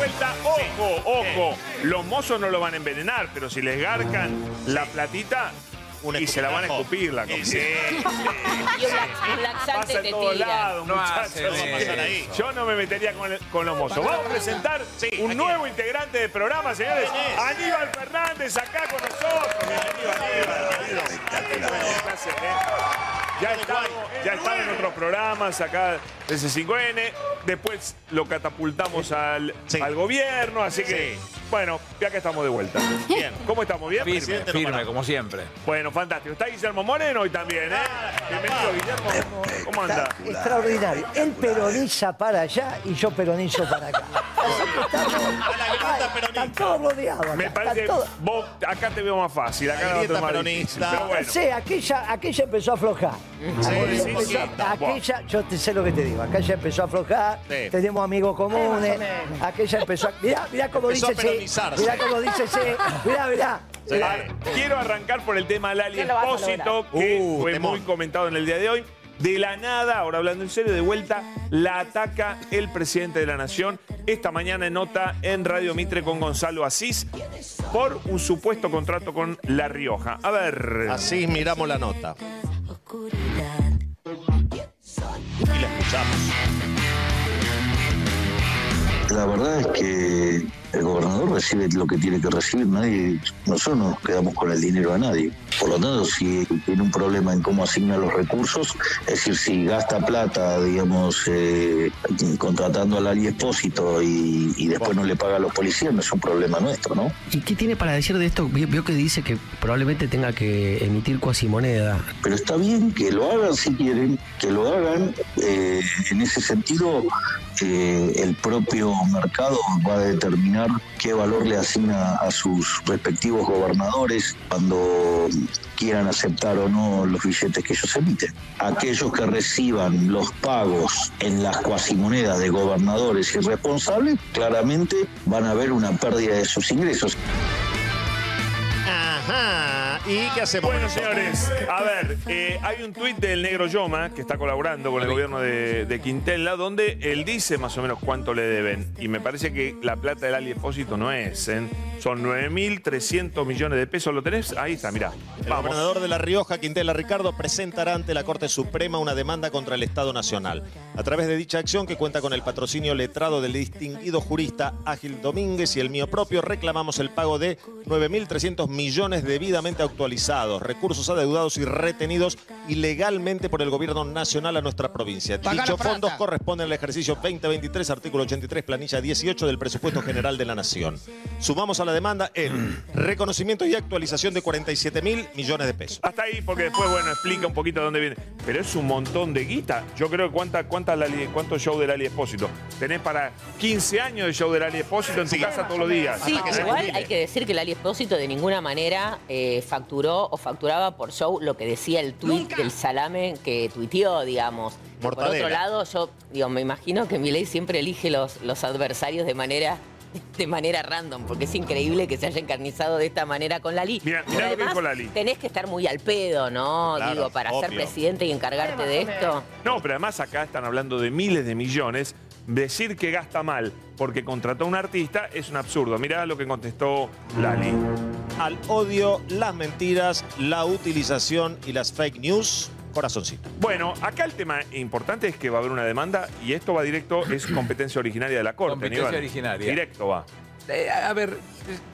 vuelta. Ojo, ojo. Los mozos no lo van a envenenar, pero si les garcan la platita Un y se la van a escupir la comida. sí. Y un, lax- un laxante Pasa en todos lados, No muchachos. Yo no me metería con, el- con los mozos. Vamos a presentar Sí, ¿a un nuevo integrante del programa, señores. Aníbal Fernández, acá con nosotros. Bienvenido, Aníbal. Bienvenido. Gracias. Ya estaba, ya estaba en otros programas acá de C5N. Después lo catapultamos al, Sí. al gobierno, así que, bueno, ya que estamos de vuelta. Bien. ¿Cómo estamos? ¿Bien? Firme, no firme, como siempre. Bueno, fantástico. Está Guillermo Moreno hoy también, ¿eh? Bienvenido, Guillermo. ¿Cómo, anda? Extraordinario. Él peroniza para allá y yo peronizo para acá. Están todos rodeados. acá, Me parece que todos- vos acá te veo más fácil. Acá grieta otra más peronista. difícil, Pero No bueno. sé, aquella, aquella empezó a aflojar. Aquella, sí, empezó- yo te sé lo que te digo, aquella empezó a aflojar, Sí. tenemos amigos comunes, aquella empezó a... Mirá, mirá cómo Empezó a dice sí, peronizarse. mirá cómo dice sí, mirá, mirá. Sí. Ah, Quiero arrancar por el tema Lali No lo vas a Espósito, que Uh, fue temón. muy comentado en el día de hoy. De la nada, ahora hablando en serio, de vuelta, la ataca el presidente de la Nación. Esta mañana en nota en Radio Mitre con Gonzalo Asís por un supuesto contrato con La Rioja. A ver. Así miramos la nota. Y la escuchamos. La verdad es que el gobernador recibe lo que tiene que recibir, nadie, nosotros no nos quedamos con el dinero a nadie. Por lo tanto, si tiene un problema en cómo asigna los recursos, es decir, si gasta plata, digamos, eh, contratando al Ali Espósito y, y después no le paga a los policías, no es un problema nuestro, ¿no? ¿Y qué tiene para decir de esto? Vio vio que dice que probablemente tenga que emitir cuasimoneda. Pero está bien que lo hagan si quieren, que lo hagan. eh, en ese sentido, eh, el propio mercado va a determinar qué valor le asigna a sus respectivos gobernadores cuando quieran aceptar o no los billetes que ellos emiten. Aquellos que reciban los pagos en las cuasimonedas de gobernadores irresponsables, claramente van a ver una pérdida de sus ingresos. Ajá. ¿Y qué hacemos? Bueno, señores, a ver, eh, hay un tuit del negro Yoma que está colaborando con el gobierno de, de Quintela, donde él dice más o menos cuánto le deben. Y me parece que la plata del Ali Espósito no es, ¿eh? Son 9.300 millones de pesos. ¿Lo tenés? Ahí está, mirá. El Vamos. gobernador de La Rioja, Quintela Ricardo, presentará ante la Corte Suprema una demanda contra el Estado Nacional. A través de dicha acción, que cuenta con el patrocinio letrado del distinguido jurista Ágil Domínguez y el mío propio, reclamamos el pago de 9.300 millones debidamente actualizados, recursos adeudados y retenidos ilegalmente por el gobierno nacional a nuestra provincia. Dichos fondos corresponden al ejercicio 2023, artículo 83, planilla 18 del presupuesto general de la Nación. Sumamos a la demanda el reconocimiento y actualización de 47 mil millones de pesos. Hasta ahí, porque después, bueno, explica un poquito de dónde viene. Pero es un montón de guita. Yo creo que cuánta, cuánta Lali- cuántos show del Ali Espósito. Tenés para 15 años de show del Ali Espósito en tu casa todos los días. Sí, que igual hay que decir que el Ali Espósito de ninguna manera eh, facturó o facturaba por show lo que decía el tuit del salame que tuiteó, digamos. Por otro lado, yo digo, me imagino que Milei siempre elige los, los adversarios de manera de manera random, porque es increíble que se haya encarnizado de esta manera con Lali. Mirá lo que dijo Lali. Tenés que estar muy al pedo, ¿no? Claro, Digo, para ser presidente y encargarte de esto. No, pero además acá están hablando de miles de millones. Decir que gasta mal porque contrató a un artista es un absurdo. Mirá lo que contestó Lali. Al odio, las mentiras, la utilización y las fake news, corazoncito. Bueno, acá el tema importante es que va a haber una demanda y esto va directo, es competencia originaria de la Corte. Competencia Aníbal. originaria. Directo va. Eh, a ver,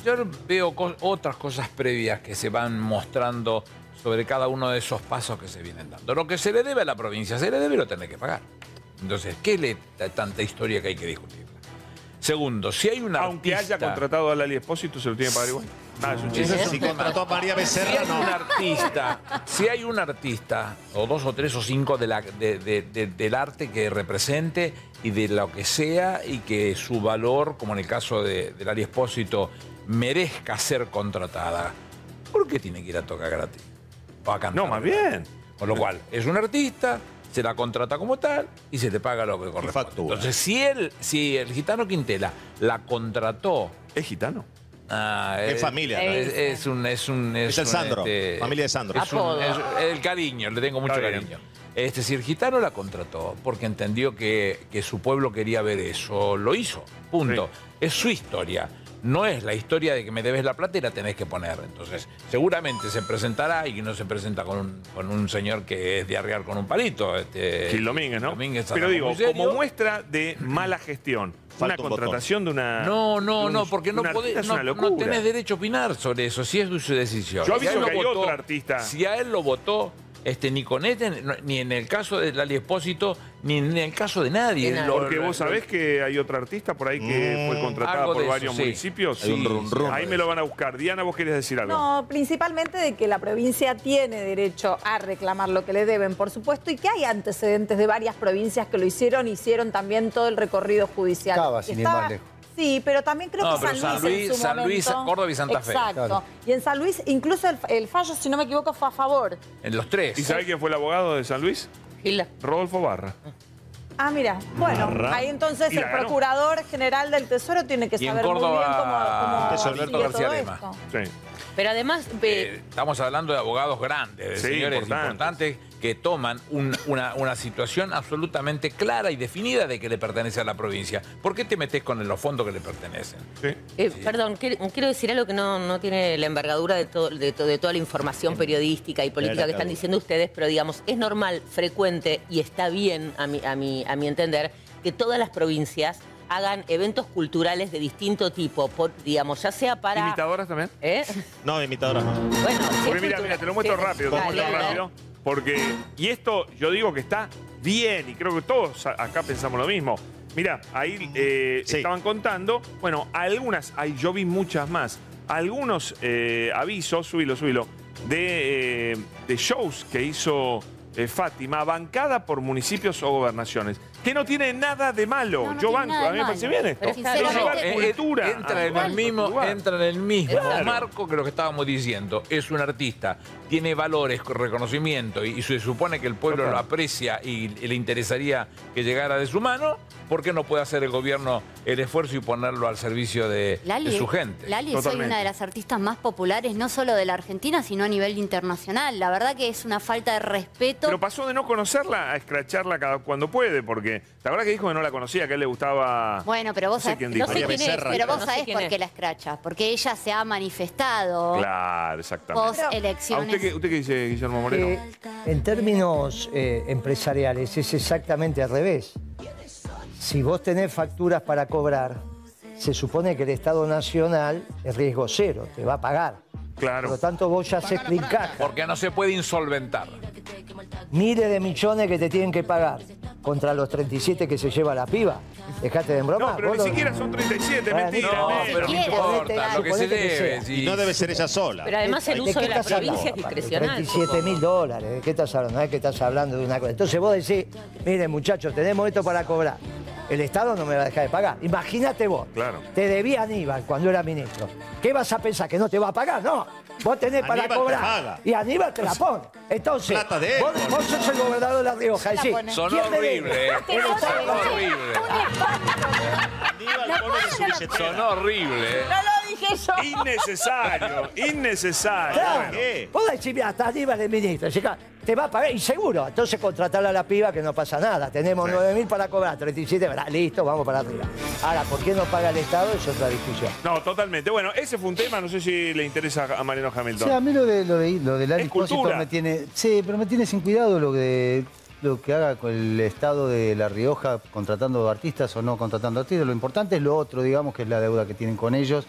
yo veo co- otras cosas previas que se van mostrando sobre cada uno de esos pasos que se vienen dando. Lo que se le debe a la provincia, se le debe y lo tiene que pagar. Entonces, ¿qué le da tanta historia que hay que discutir? Segundo, si hay un Aunque artista... haya contratado a Lali Espósito, se lo tiene que pagar igual. Nada, es un chiste. Si contrató a María Si Becerra, hay un no. artista, si hay un artista, o dos o tres o cinco de la- de- de- de- del arte que represente y de lo que sea, y que su valor, como en el caso de, del Ari Espósito, merezca ser contratada, ¿por qué tiene que ir a tocar gratis? O a cantar No, más bien. Con lo cual, es un artista, se la contrata como tal y se le paga lo que corresponde. factura. Entonces, si él, si el gitano Quintela la contrató ¿Es gitano? Ah, Es familia, ¿no? Es, es un. Es, un, Es el un, Sandro, familia de Sandro. Es un- Apodo. es- el cariño, le tengo mucho bien. cariño. Este, si el gitano la contrató porque entendió que, que su pueblo quería ver eso, lo hizo. Punto. Es su historia. No es la historia de que me debes la plata y la tenés que poner. Entonces, seguramente se presentará y no se presenta con un, con un señor que es de arriar con un palito. Este, Gil Domínguez, ¿no? Domínguez Pero digo, como muestra de mala gestión, una Falta un botón. contratación de una. No, no, de un- no, porque no de podés, no, una no tenés derecho a opinar sobre eso, si es su decisión. Yo Si aviso lo que hay otro artista. Si a él lo votó, este, ni con este, ni en el caso de Lali Espósito, ni en el caso de nadie. De nadie. Lo- Porque vos sabés que hay otra artista por ahí que fue contratada algo por eso, varios sí. municipios. Hay un rum rum Ahí me lo van a buscar. Diana, vos querés decir algo. No, principalmente de que la provincia tiene derecho a reclamar lo que le deben, por supuesto, y que hay antecedentes de varias provincias que lo hicieron, hicieron también todo el recorrido judicial. Sin ir más lejos. Sí, pero también creo No, que pero San Luis, San en Luis- su San Luis, momento- Córdoba y Santa Fe. Exacto. Claro. Y en San Luis, incluso el, el fallo, si no me equivoco, fue a favor. En los tres. ¿Y sabés quién fue el abogado de San Luis? Gilda. Rodolfo Barra. Ah, mira. Bueno, Barra. ahí entonces el ganó. procurador general del Tesoro tiene que Y en saber muy bien Córdoba, cómo, cómo Alberto todo García Lema. esto. Sí. Pero además, Eh, estamos hablando de abogados grandes, de Sí, señores importantes. importantes. Que toman un- una, una situación absolutamente clara y definida de que le pertenece a la provincia. ¿Por qué te metes con los fondos que le pertenecen? sí. Eh, Perdón, quiero decir algo que no, no tiene la envergadura de, todo, de, to- de toda la información periodística y política que están diciendo ustedes, pero digamos, es normal, frecuente y está bien, a mi, a mi, a mi entender, que todas las provincias hagan eventos culturales de distinto tipo, por, digamos, ya sea para... ¿Imitadoras también? ¿Eh? No, imitadoras no. Bueno, es mira, mira, te lo muestro sí. rápido, te lo muestro rápido. Porque, y esto yo digo que está bien, y creo que todos acá pensamos lo mismo. Mira, ahí eh, Sí. estaban contando, bueno, algunas, ahí yo vi muchas más, algunos eh, avisos, subilo, subilo, de, eh, de shows que hizo eh, Fátima, bancada por municipios o gobernaciones, que no tiene nada de malo. No, no yo banco, a mí me parece bien esto. Pero cultura. entra en el mismo, entra en el mismo Claro. marco que lo que estábamos diciendo. Es un artista, tiene valores, reconocimiento y, y se supone que el pueblo lo aprecia y, le interesaría que llegara de su mano. ¿Por qué no puede hacer el gobierno el esfuerzo y ponerlo al servicio de, Lali, de su gente? Lali es hoy Totalmente. una de las artistas más populares, no solo de la Argentina, sino a nivel internacional. La verdad que es una falta de respeto. Pero pasó de no conocerla a escracharla cada, cuando puede, porque la verdad que dijo que no la conocía, que a él le gustaba. Bueno, pero vos No sé sabés, quién no sé quién es, pero vos No sabés por qué la escracha. Porque ella se ha manifestado Claro, exactamente. post ¿A usted elecciones. qué, usted qué dice, Guillermo Moreno? Eh, en términos eh, empresariales es exactamente al revés. Si vos tenés facturas para cobrar, se supone que el Estado Nacional es riesgo cero, te va a pagar. Por claro. lo tanto, vos ya se caja. Porque no se puede insolventar. Miles de millones que te tienen que pagar contra los 37 que se lleva la piba. Dejate de broma. No, pero ni lo- siquiera son 37, Bueno, mentira. No, pero no importa, lo que se que debe. sí. Y no debe ser ella sola. Pero además el ¿De uso qué de la provincia es discrecional. 37 mil dólares, ¿de qué estás hablando? No es que estás hablando de una cosa. Entonces vos decís, miren muchachos, tenemos esto para cobrar. El Estado no me va a dejar de pagar. Imagínate vos. Claro. Te debía Aníbal cuando era ministro. ¿Qué vas a pensar? ¿Que no te va a pagar? No. Vos tenés para Aníbal te cobrar. paga. Y Aníbal te la pone. Entonces, Plata de él, vos, vos sos el gobernador de La Rioja. la decís, pone. Sonó ¿quién me debe? horrible, eh. El Estado. Sonó horrible. Aníbal pone su billetera. Sonó horrible. eh. No lo dije yo. Innecesario, innecesario. Claro. Vos decís, mira, hasta Aníbal es ministro. chica, te va a pagar, y seguro. Entonces contratarla a la piba que no pasa nada. Tenemos Sí. 9 mil para cobrar, 37, ¿verdad? listo, vamos para arriba. Ahora, ¿por qué no paga el Estado? Es otra discusión. No, totalmente. Bueno, ese fue un tema, no sé si le interesa a Mariano Hamilton. Sí, a mí lo de lo de lo del cultura. me tiene. Sí, pero me tiene sin cuidado lo que lo que haga con el Estado de La Rioja contratando artistas o no contratando artistas. Lo importante es lo otro, digamos, que es la deuda que tienen con ellos.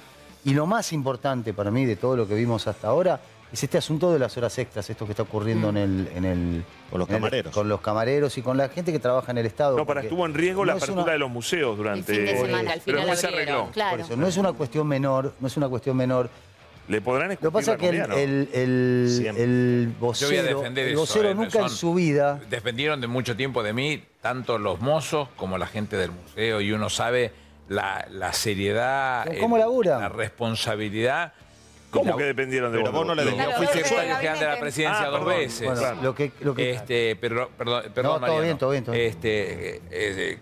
Y lo más importante para mí de todo lo que vimos hasta ahora es este asunto de las horas extras, esto que está ocurriendo en el, en el Con los en el- camareros. con los camareros y con la gente que trabaja en el Estado. No, para estuvo en riesgo no la apertura una- de los museos durante. El fin de semana, al pero final después se arregló. Claro. Por eso, no es una cuestión menor, no es una cuestión menor. Le podrán Lo escupir que pasa la es que el, el, el- Siempre. el Yo voy a vocero, defender el eso. vocero eh, nunca en su vida Dependieron de mucho tiempo de mí, tanto los mozos como la gente del museo, y uno sabe la, la seriedad, ¿Pero cómo el- la responsabilidad. ¿Cómo la- que dependieron de Pero vos no le. Claro, Fui vos secretario general de la presidencia Ah, dos perdón. veces. Bueno, Claro. lo que, lo que Este, pero, perdón, perdón, todo Mariano. bien, todo bien, todo bien. Este, eh, eh,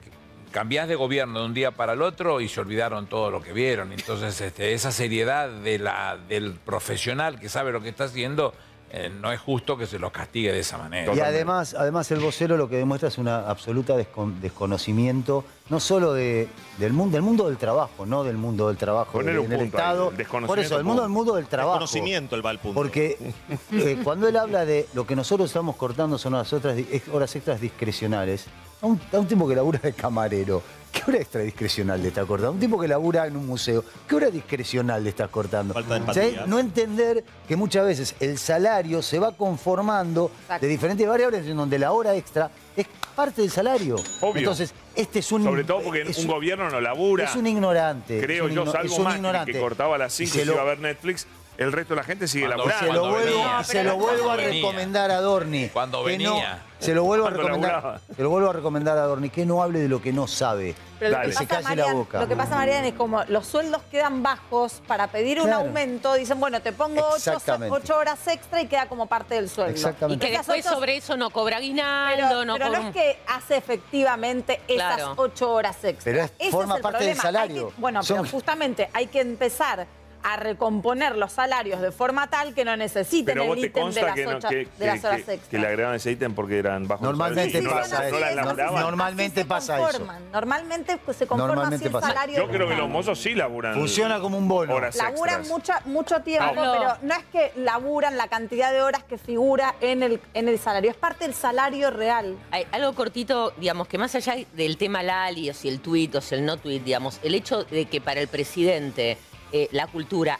cambiás de gobierno de un día para el otro y se olvidaron todo lo que vieron. Entonces, este, esa seriedad de la, del profesional que sabe lo que está haciendo, eh, no es justo que se los castigue de esa manera. Y además, además el vocero lo que demuestra es un absoluta descon- desconocimiento, no solo de- del, mundo, del mundo del trabajo, no del mundo del trabajo Poner en un el punto ahí, Estado. el desconocimiento Por eso, el mundo del mundo del trabajo. Conocimiento, el va al punto. Porque eh, cuando él habla de lo que nosotros estamos cortando son las otras horas extras discrecionales, a un, a un tipo que labura de camarero, ¿qué hora extra discrecional le está cortando? Un tipo que labura en un museo, ¿qué hora discrecional le estás cortando? Falta de empatía. no entender que muchas veces el salario se va conformando Exacto. de diferentes variables en donde la hora extra es parte del salario. Obvio. Entonces, este es un... Sobre todo porque es un un- gobierno no labura. Es un ignorante. Creo es un yo, igno- salvo es un Macri, ignorante. que cortaba a las Y 5 y se se lo- iba a ver Netflix, el resto de la gente sigue Cuando- laburando. Se lo vuelvo, venía. se lo vuelvo a venía. recomendar a Dorni. Cuando que no- venía. se lo vuelvo a Cuando recomendar. laburaba. Se lo vuelvo a recomendar a Dorni que no hable de lo que no sabe. Pero lo Dale. que, Se pasa, calle la Marian, boca. lo que pasa, Marian, es como los sueldos quedan bajos para pedir un aumento, dicen, bueno, te pongo ocho, Exactamente. horas extra y queda como parte del sueldo. Y Exactamente. que Esas después ocho- sobre eso no cobra aguinaldo, Pero, no pero cobra... no es que hace efectivamente esas Claro. ocho horas extra. Pero es- Ese forma el parte del problema. Hay salario. que- bueno, Son- pero justamente hay que empezar a recomponer los salarios de forma tal que no necesiten Pero vos el te ítem de las, que, no- ocho- que, de que- las horas que- extra. que le agregaban ese ítem porque eran bajos Normalmente salarios y no las- pasa no eso. las No- laburaban. Normalmente Así se pasa eso. conforman. Normalmente pues, se conforma Normalmente así el pasa. salario. Yo creo que los mozos sí laburan. Funciona como un bono. Horas Laburan extras. mucha, mucho tiempo, Pablo. pero no es que laburan la cantidad de horas que figura en el, en el salario, es parte del salario real. Hay algo cortito, digamos, que más allá del tema Lali, o si el tuit o si el no tuit, digamos, el hecho de que para el presidente eh, la cultura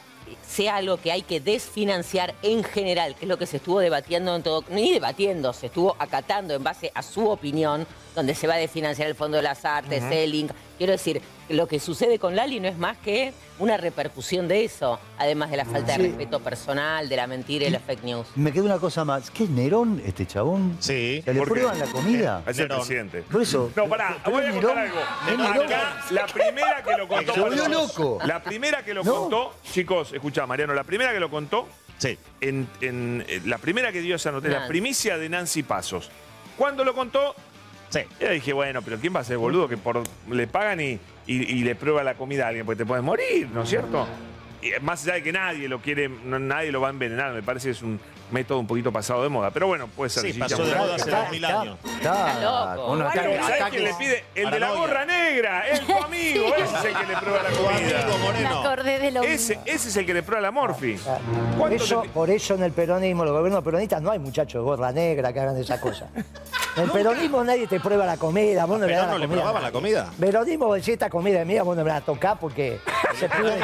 sea algo que hay que desfinanciar en general, que es lo que se estuvo debatiendo en todo, ni debatiendo, se estuvo acatando en base a su opinión, donde se va a desfinanciar el Fondo de las Artes, el Link. Quiero decir, lo que sucede con Lali no es más que una repercusión de eso, además de la falta Sí. de respeto personal, de la mentira y la fake news. Me queda una cosa más. ¿Qué es Nerón, este chabón? Sí. ¿Se le ¿Por qué? prueban la comida? Es el Nerón. presidente. Por eso. No, pará, voy a contar Nerón. algo. Acá, la primera que lo contó. Se volvió loco. La primera que lo No. contó, chicos, escuchá, Mariano, la primera que lo contó, Sí. en, en- eh, la primera que dio esa noticia, la primicia de Nancy Pasos. Cuando lo contó, Sí. yo dije, bueno, pero ¿quién va a ser boludo que por, le pagan y, y- y le prueba la comida a alguien? Porque te puedes morir, ¿no es cierto? Y eh, más allá de que nadie lo quiere, no- nadie lo va a envenenar, me parece que es un método un poquito pasado de moda. Pero bueno, puede ser. Sí, pasó de moda hace dos mil años. Está, Está loco. con una Pero, ataque- ¿Sabes ataque- quién le pide? El de la gorra negra, el tu amigo, ese es el que le prueba la comida. Me Moreno. acordé de lo Ese, ese es el que le prueba la morfi. Por ¿Cuánto eso, te pi- por eso en el peronismo, los gobiernos peronistas, no hay muchachos de gorra negra que hagan esa cosa. En el peronismo nadie te prueba la comida, vos no le no la le probaban la comida. Peronismo, si esta comida es mía, vos no me la tocás porque se pide.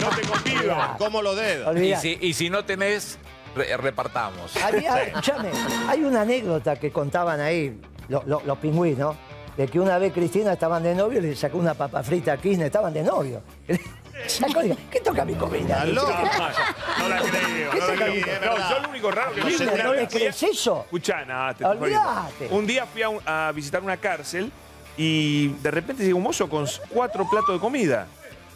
No te convido. ¿Cómo lo dedo? Y Olvidá. si, y si no tenés, re- repartamos. Había- escuchame, hay una anécdota que contaban ahí lo- lo- los pingüinos, de que una vez Cristina estaban de novio y le sacó una papa frita a Kirchner, estaban de novio. Sacó ¿qué toca mi comida? No la creo, no la creo. es No, yo lo único raro que ¿no le crees eso? Escuchá, nada, te. Olvídate. Un día fui a, un- a visitar una cárcel y de repente llegó un mozo con cuatro platos de comida.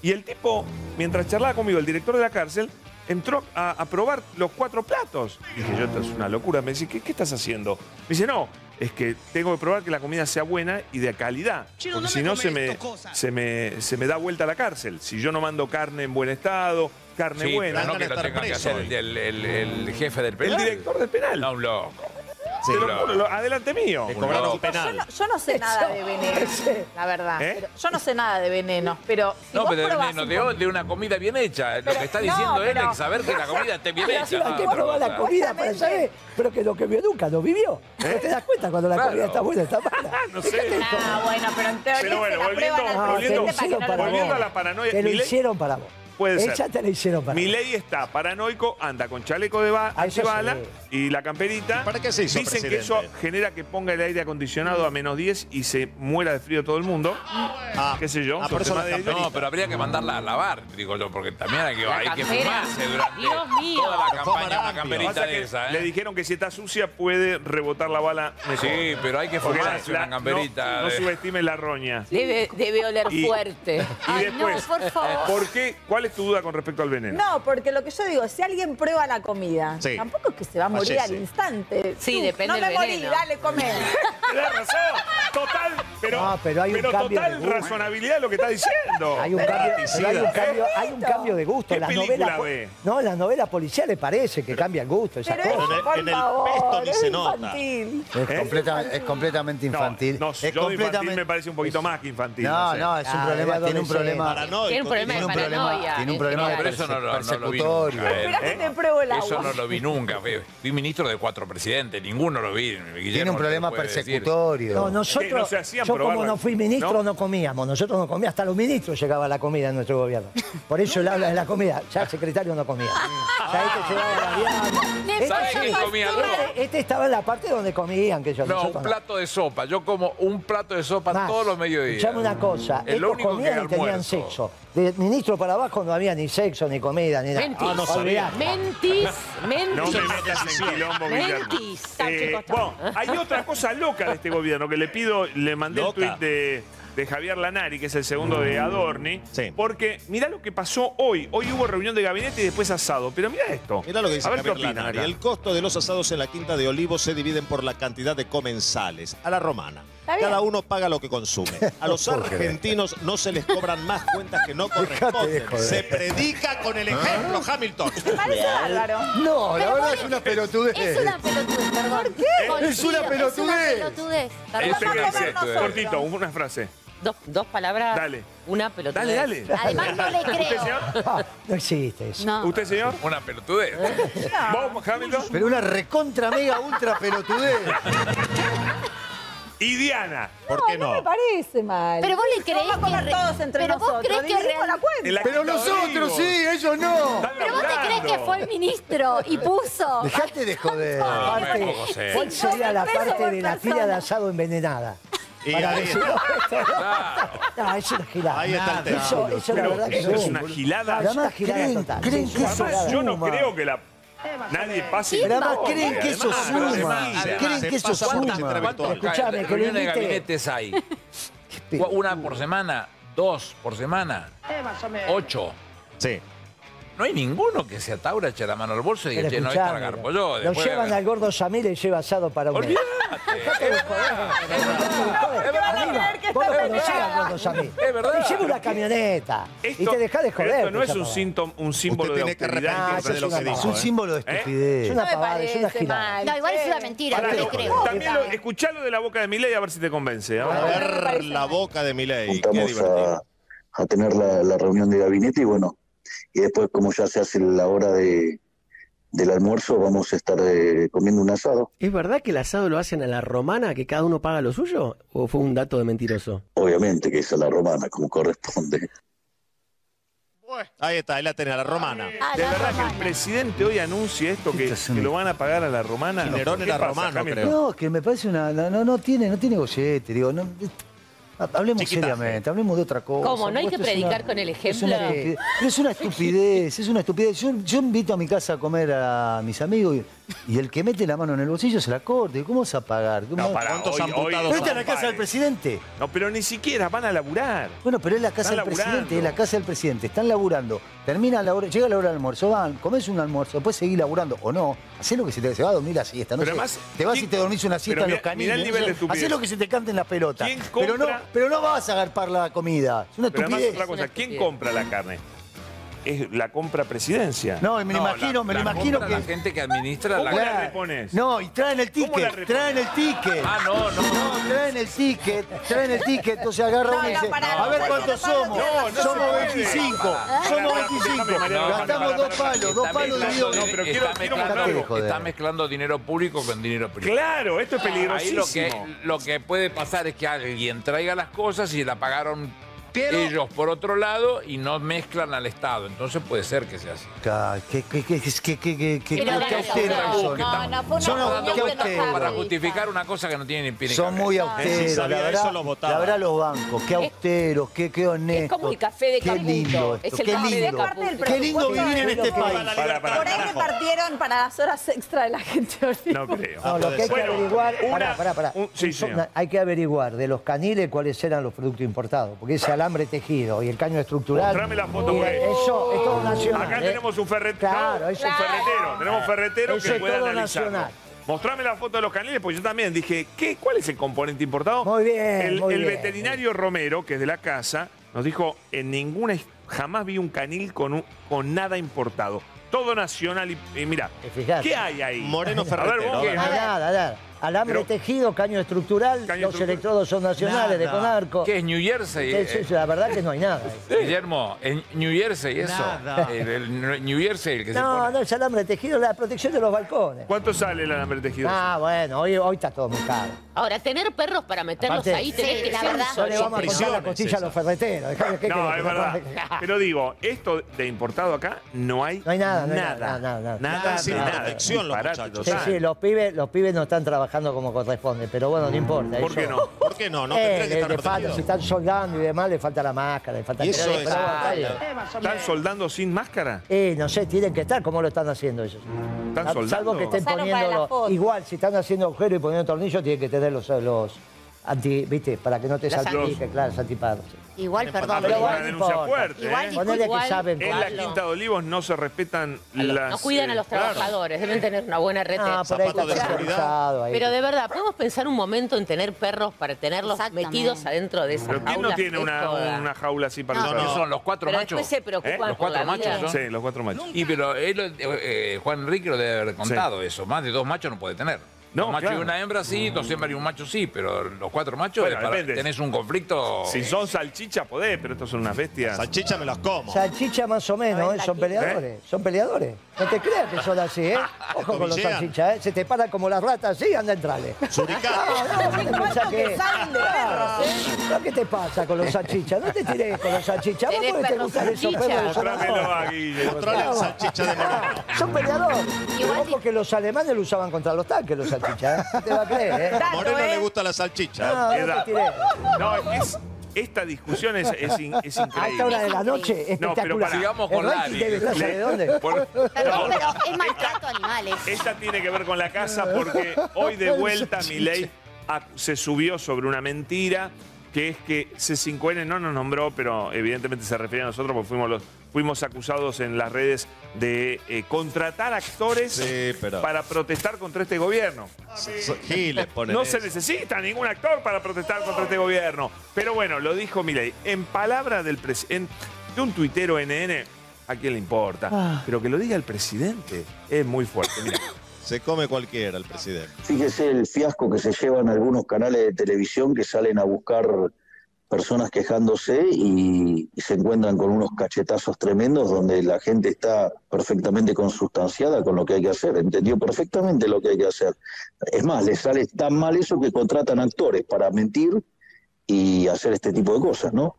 Y el tipo, mientras charlaba conmigo, el director de la cárcel, entró a, a probar los cuatro platos. Dije, yo, esto es una locura. Me dice, ¿qué, qué estás haciendo? Me dice, no, es que tengo que probar que la comida sea buena y de calidad. Porque si no, se me, se, me, se me da vuelta a la cárcel. Si yo no mando carne en buen estado, carne Sí, buena. pero no que lo tenga que hacer el, el- el- el jefe del El penal. director del penal. No, un loco. Te lo juro, lo- adelante mío. Le cobraron un Chicos, yo, penal. no, yo no sé nada de venenos, la verdad. ¿Eh? Pero yo no sé nada de venenos, pero si No, vos pero de, probás veneno, un de, poquito- de una comida bien hecha. Lo Pero- que está no, diciendo él pero- es saber que la comida esté bien Pero hecha. hay que no, probar la otra. comida para saber, pero que lo que vio nunca lo vivió. No te das cuenta cuando la Claro. comida está buena o está mala. No sé. Ah, bueno, pero en teoría Pero bueno, se la volviendo- prueban al volviendo- presidente para que no lo volviendo a la paranoia. Te lo Milei- hicieron para vos. Puede ser. Ella te lo hicieron para Mi ley está paranoico, anda con chaleco de ba- Ah, sí. y la camperita. ¿Para qué se hizo Dicen que eso genera que ponga el aire acondicionado a menos 10 y se muera de frío todo el mundo. Ah, ¿Qué sé yo? Ah, por eso de. No, pero habría que mandarla a lavar, digo yo, porque también hay que, La hay que fumarse durante Dios mío. toda la campaña una Pasa camperita de esa, Le ¿eh? dijeron que si está sucia puede rebotar la bala mejor. Sí, pero hay que la- fumarse la- una camperita. No, no subestimes la roña. Debe, debe oler Y- fuerte. Y Ay, después, no, por favor. ¿por qué? ¿Cuál es tu duda con respecto al veneno? No, porque lo que yo digo, si alguien prueba la comida, Sí. tampoco es que se va a morir Fallece. al instante. Sí, Tú, depende No me del morí, veneno. dale, come. Tenés razón. total, pero, No, pero hay un cambio total de gusto. razonabilidad lo que está diciendo. Hay un, Es cambio, pero hay, un cambio, hay un cambio de gusto. ¿Qué las novelas, ve? no, en las novelas policiales parece que cambia el gusto. Esas Pero cosas. por en el favor, pesto ni es se nota. infantil. Es, ¿Eh? completa- es completamente No, infantil. No, es yo de infantil completamente. me parece un poquito más que infantil. No, sé. no, es un Ah, problema, de tiene un problema. Paranoico, Tiene un problema de paranoia. Tiene un problema de. Pero eso no, lo- no lo vi persecutorio. nunca. eh. Esperá que te pruebo el agua. Eso no lo vi nunca. Fui, fui ministro de cuatro presidentes, ninguno lo vi. Guillermo Tiene un te problema puede decir. persecutorio. No, nosotros, no se hacían yo probar como la- no fui ministro ¿no? ¿no? comíamos, nosotros no comíamos, hasta los ministros llegaba la comida en nuestro gobierno. Por eso él habla de la comida, ya el secretario no comía. Ya este llegaba la vianda. Este, ¿Sabe pasa quién comía este- estaba en la parte donde comían, que yo No, nosotros un no. plato de sopa. Yo como un plato de sopa Más. todos los mediodías. Escuchame una cosa, Es lo estos único que comían y tenían almuerzo. sexo. De ministro para abajo no había ni sexo, ni comida, ni nada. Mentís. Ah, no sabía. Mentís, No me metas en quilombo, Guillermo. Mentís. Eh, bueno, hay otra cosa loca de este gobierno que le pido, le mandé Loca. el tuit de, de Javier Lanari, que es el segundo de Adorni. Sí. Porque mirá lo que pasó hoy. Hoy hubo reunión de gabinete y después asado. Pero mirá esto. Mirá lo que dice A ver Javier Lanari. acá. El costo de los asados en la Quinta de Olivos se dividen por la cantidad de comensales. A la romana. Cada uno paga lo que consume. A los argentinos no se les cobran más cuentas que no corresponden. Se predica con el ejemplo, Hamilton. Me parece bárbaro. No, la verdad es una pelotudez. Es una pelotudez, perdón. ¿Por qué? Es una pelotudez. pelotudez. Perdón. Que Vamos a dice, comer nosotros. cortito, una frase. Dos, dos palabras. Dale. Una pelota. Dale, dale. Además no le ¿Usted, creo. señor? Ah, no existe eso. No. ¿Usted, señor? Una pelotudez. ¿Vos, Hamilton? Pero una recontra mega ultra pelotudez. Y Diana. ¿Por qué No no? me parece mal. Pero vos le creés Vamos a comer que re- todos entre pero vos nosotros. creés que dividimos real- la cuenta. En la Pero nosotros sí, ellos no. Están Pero vos te crees laburando. que fue el ministro y puso. Dejate de joder. No, Aparte. ¿cuál sería la parte por de la fila de asado envenenada? Y ahí no, es una gilada. Ahí está el tema. Eso, eso la Pero verdad que eso no. es una gilada. Es una gilada creen- total. creen Sí, que es eso una Además, gilada. yo no creo que la nadie pase. Pero además creen que eso además, suma. además, Creen se que eso suma. entre ¿Cuántas habitual. Escuchame, que lo de invite. gabinetes hay? ¿Una por semana? ¿Dos por semana? ¿Ocho? Sí. No hay ninguno que se ataura, eche la mano al bolso y diga, che, no, esta la garpo yo. Lo llevan al gordo Samir y lleva asado para un mes. Es verdad. Lleva una camioneta y te dejás de joder. Esto no es esa un, síntoma, un símbolo Usted de autoridad. de lo que Ah, Es un ¿eh? símbolo de Es estupidez. una No me pavada, es una gilada. No, igual es una mentira, no le creo. También lo, escuchalo de la boca de Milei a ver si te convence. A ver. A ver la boca de Milei. Qué divertido. a, a tener la, la reunión de gabinete y bueno, y después como ya se hace la hora de, del almuerzo, vamos a estar eh, comiendo un asado. ¿Es verdad que el asado lo hacen a la romana, que cada uno paga lo suyo? ¿O fue un dato de mentiroso? Obviamente que es a la romana, como corresponde. Ahí está, ahí la tenés, a la romana. De la verdad que el presidente hoy anuncia esto que, lo van a pagar a la romana. Nerón ¿Qué era romano, creo. No, que me parece una. No, no, no tiene, no tiene gollete, digo. No, hablemos Chiquitaje. seriamente, hablemos de otra cosa. ¿Cómo? ¿No hay que es predicar con el es ejemplo? una estupidez. Pero es una estupidez, es una estupidez. Yo, yo invito a mi casa a comer a mis amigos y, y el que mete la mano en el bolsillo se la corte. ¿Cómo vas a pagar? ¿Cómo- No, pará, ¿Cuántos hoy- amputados hoy- es la casa del presidente. No, pero ni siquiera van a laburar. Bueno, pero es la casa Están del presidente, es la casa del presidente. Están laburando. Termina la hora, llega la hora del almuerzo, van, comes un almuerzo, después seguís laburando o no. Hacés lo que se te se va a dormir la siesta. No Pero sé. además, te vas ¿quién- y te dormís una siesta en los canines. el nivel de. Hacés lo que se te cante en la pelota. ¿Quién Pero no, compra? pero no vas a agarpar la comida. Es una Pero además, estupidez. otra cosa, ¿quién compra la carne? Es la compra presidencia. No, me lo No, imagino, la- me lo la imagino que. La gente que administra la ¿Cómo la Claro. repones? No, y traen el ¿Cómo la ticket, traen el ticket. Ah, no, no. No, traen el ticket, traen el ticket, entonces agarra No, uno y dice, pará, a ver no, cuántos somos. no, no somos se puede. 25, Pará, somos pará, 25. déjame, Mariano, Gastamos dos palos, dos palos divididos. No, pero dinero- quiero- está quiero mezclando- contar algo. Está mezclando dinero público con dinero privado. Claro, esto es Ahí peligrosísimo. lo que, lo que puede pasar es que alguien traiga las cosas y la pagaron ellos por otro lado y no mezclan al Estado. Entonces puede ser que sea así. ¿Qué, qué, qué, qué, qué, qué, qué, qué Pero austeros no, son? no, no, fue una Son qué austeros. Para justificar una cosa que no tiene ni Son muy austeros, la verdad, lo votaba. la verdad los bancos, qué austeros, qué, qué honestos. Es como el café de Qué Caputo. lindo Es esto, el qué café de lindo. Del Qué lindo vivir en de- este país. Por ahí repartieron para las horas extra de la gente. No creo. No, lo que hay que averiguar, una- pará, pará, pará. hay que averiguar de los caniles cuáles eran los productos importados, porque ese alambre tejido y el caño estructural. Mostrame la foto, Mira, porque- Eso es todo nacional. Acá ¿eh? tenemos un ferretero. Claro, eso un ferretero. Tenemos un ferretero Eso que es puede todo analizarlo. nacional. Mostrame la foto de los canales, porque yo también dije, ¿qué? ¿cuál es el componente importado? Muy bien, El, muy el bien. veterinario Romero, que es de la casa, nos dijo, en ninguna, jamás vi un canil con, un- con nada importado. Todo nacional y, y mira. ¿qué hay ahí? Moreno A ver, Ferretero, vos a ver. Alambre Pero- tejido, caño estructural, Caño los estructural. electrodos son nacionales de Nada. Conarco. ¿Qué es New Jersey? La verdad que no hay nada. Guillermo, en New Jersey, eso. Nada. El, el New Jersey, el que se No, pone. no es alambre tejido, la protección de los balcones. ¿Cuánto sale el alambre tejido? Ah, bueno, hoy, hoy está todo muy caro. Ahora, tener perros para meterlos Aparte- ahí, tener Sí, que la ser verdad. No le vamos a contar la costilla a los ferreteros. Dejá- ¿qué No, es verdad. Pero digo, esto de importado acá no hay No hay nada, no hay nada. nada, nada, nada. Nada, Nada, nada. los muchachos. Sí, sí, los pibes, los pibes no están trabajando como corresponde, pero bueno, no importa. ¿Por eso- qué no? ¿Por qué no? No Eh, que estar le falta, si están soldando y demás, le falta la máscara, le falta Y eso es-. ¿Están soldando sin máscara? Eh, no sé, tienen que estar, ¿cómo lo están haciendo ellos? ¿Están soldando? Salvo que estén foto. Igual, si están haciendo agujero y poniendo tornillos, tienen que tener los, los anti, ¿viste? Para que no te salpique, claro, los antiparos. sí. Igual, perdón. Pero Pero una bueno, no denuncia importa. fuerte, Igual, ¿eh? Ponele igual, que saben En la. Quinta de Olivos no se respetan A lo- las... no cuidan a los eh, claro. trabajadores, deben tener una buena red. Ah, por ahí está de seguridad. ahí. Pero de verdad, ¿podemos pensar un momento en tener perros para tenerlos metidos adentro de esa ¿Pero quién no jaula? tiene una, una jaula así para No, los ¿Qué perros? son los cuatro Pero machos? después se preocupan ¿Eh? Los cuatro la vida. machos son- Sí, los cuatro machos. Y pero él, eh, eh, Juan Enrique lo debe haber contado eso. Más de dos machos no puede tener. No, machos claro. y una hembra sí, dos hembras y un macho sí, pero los cuatro machos Bueno, para- tenés un conflicto. Si son salchicha podés, pero estos son unas bestias. Salchicha me las como. Salchicha más o menos, ¿eh? son peleadores, son peleadores. No te creas que son así, ¿eh? Ojo con los salchichas, ¿eh? Se te paran como las ratas así, anda, entrale. Suricato. No, no, ¿qué te pensás que- saben de Claro, ¿no? ¿Qué te pasa con los salchichas? No te tires con los salchichas. ¿Vos Tenés por qué te perros gustan esos perros? Son Mostrámelo a Guille. Mostrale la salchicha de. Son peleadores. Ojo que los alemanes lo usaban contra los tanques, los salchichas. ¿eh? No te va a creer, ¿eh? A Moreno ¿eh? le gusta la salchicha. No, no Edad. te tires. No, es, esta discusión es, es in- es A esta hora increíble. de la noche, No, pero para- Sigamos con El ranking Lali. debe estar, ¿sabe Le- dónde? por- Perdón, no, pero es maltrato a animales. esta tiene que ver con la casa porque hoy de vuelta Milei ac- se subió sobre una mentira que es que C5N no nos nombró, pero evidentemente se refiere a nosotros porque fuimos los fuimos acusados en las redes de eh, contratar actores Sí, pero- para protestar contra este gobierno. Giles No eso. se necesita ningún actor para protestar contra este gobierno. Pero bueno, lo dijo Milei. En palabra del presidente, de un tuitero NN, ¿a quién le importa? Ah. Pero que lo diga el presidente es muy fuerte. Mira, Se come cualquiera el presidente. Fíjese el fiasco que se llevan algunos canales de televisión que salen a buscar personas quejándose y, se encuentran con unos cachetazos tremendos donde la gente está perfectamente consustanciada con lo que hay que hacer, entendió perfectamente lo que hay que hacer. Es más, les sale tan mal eso que contratan actores para mentir y hacer este tipo de cosas, ¿no?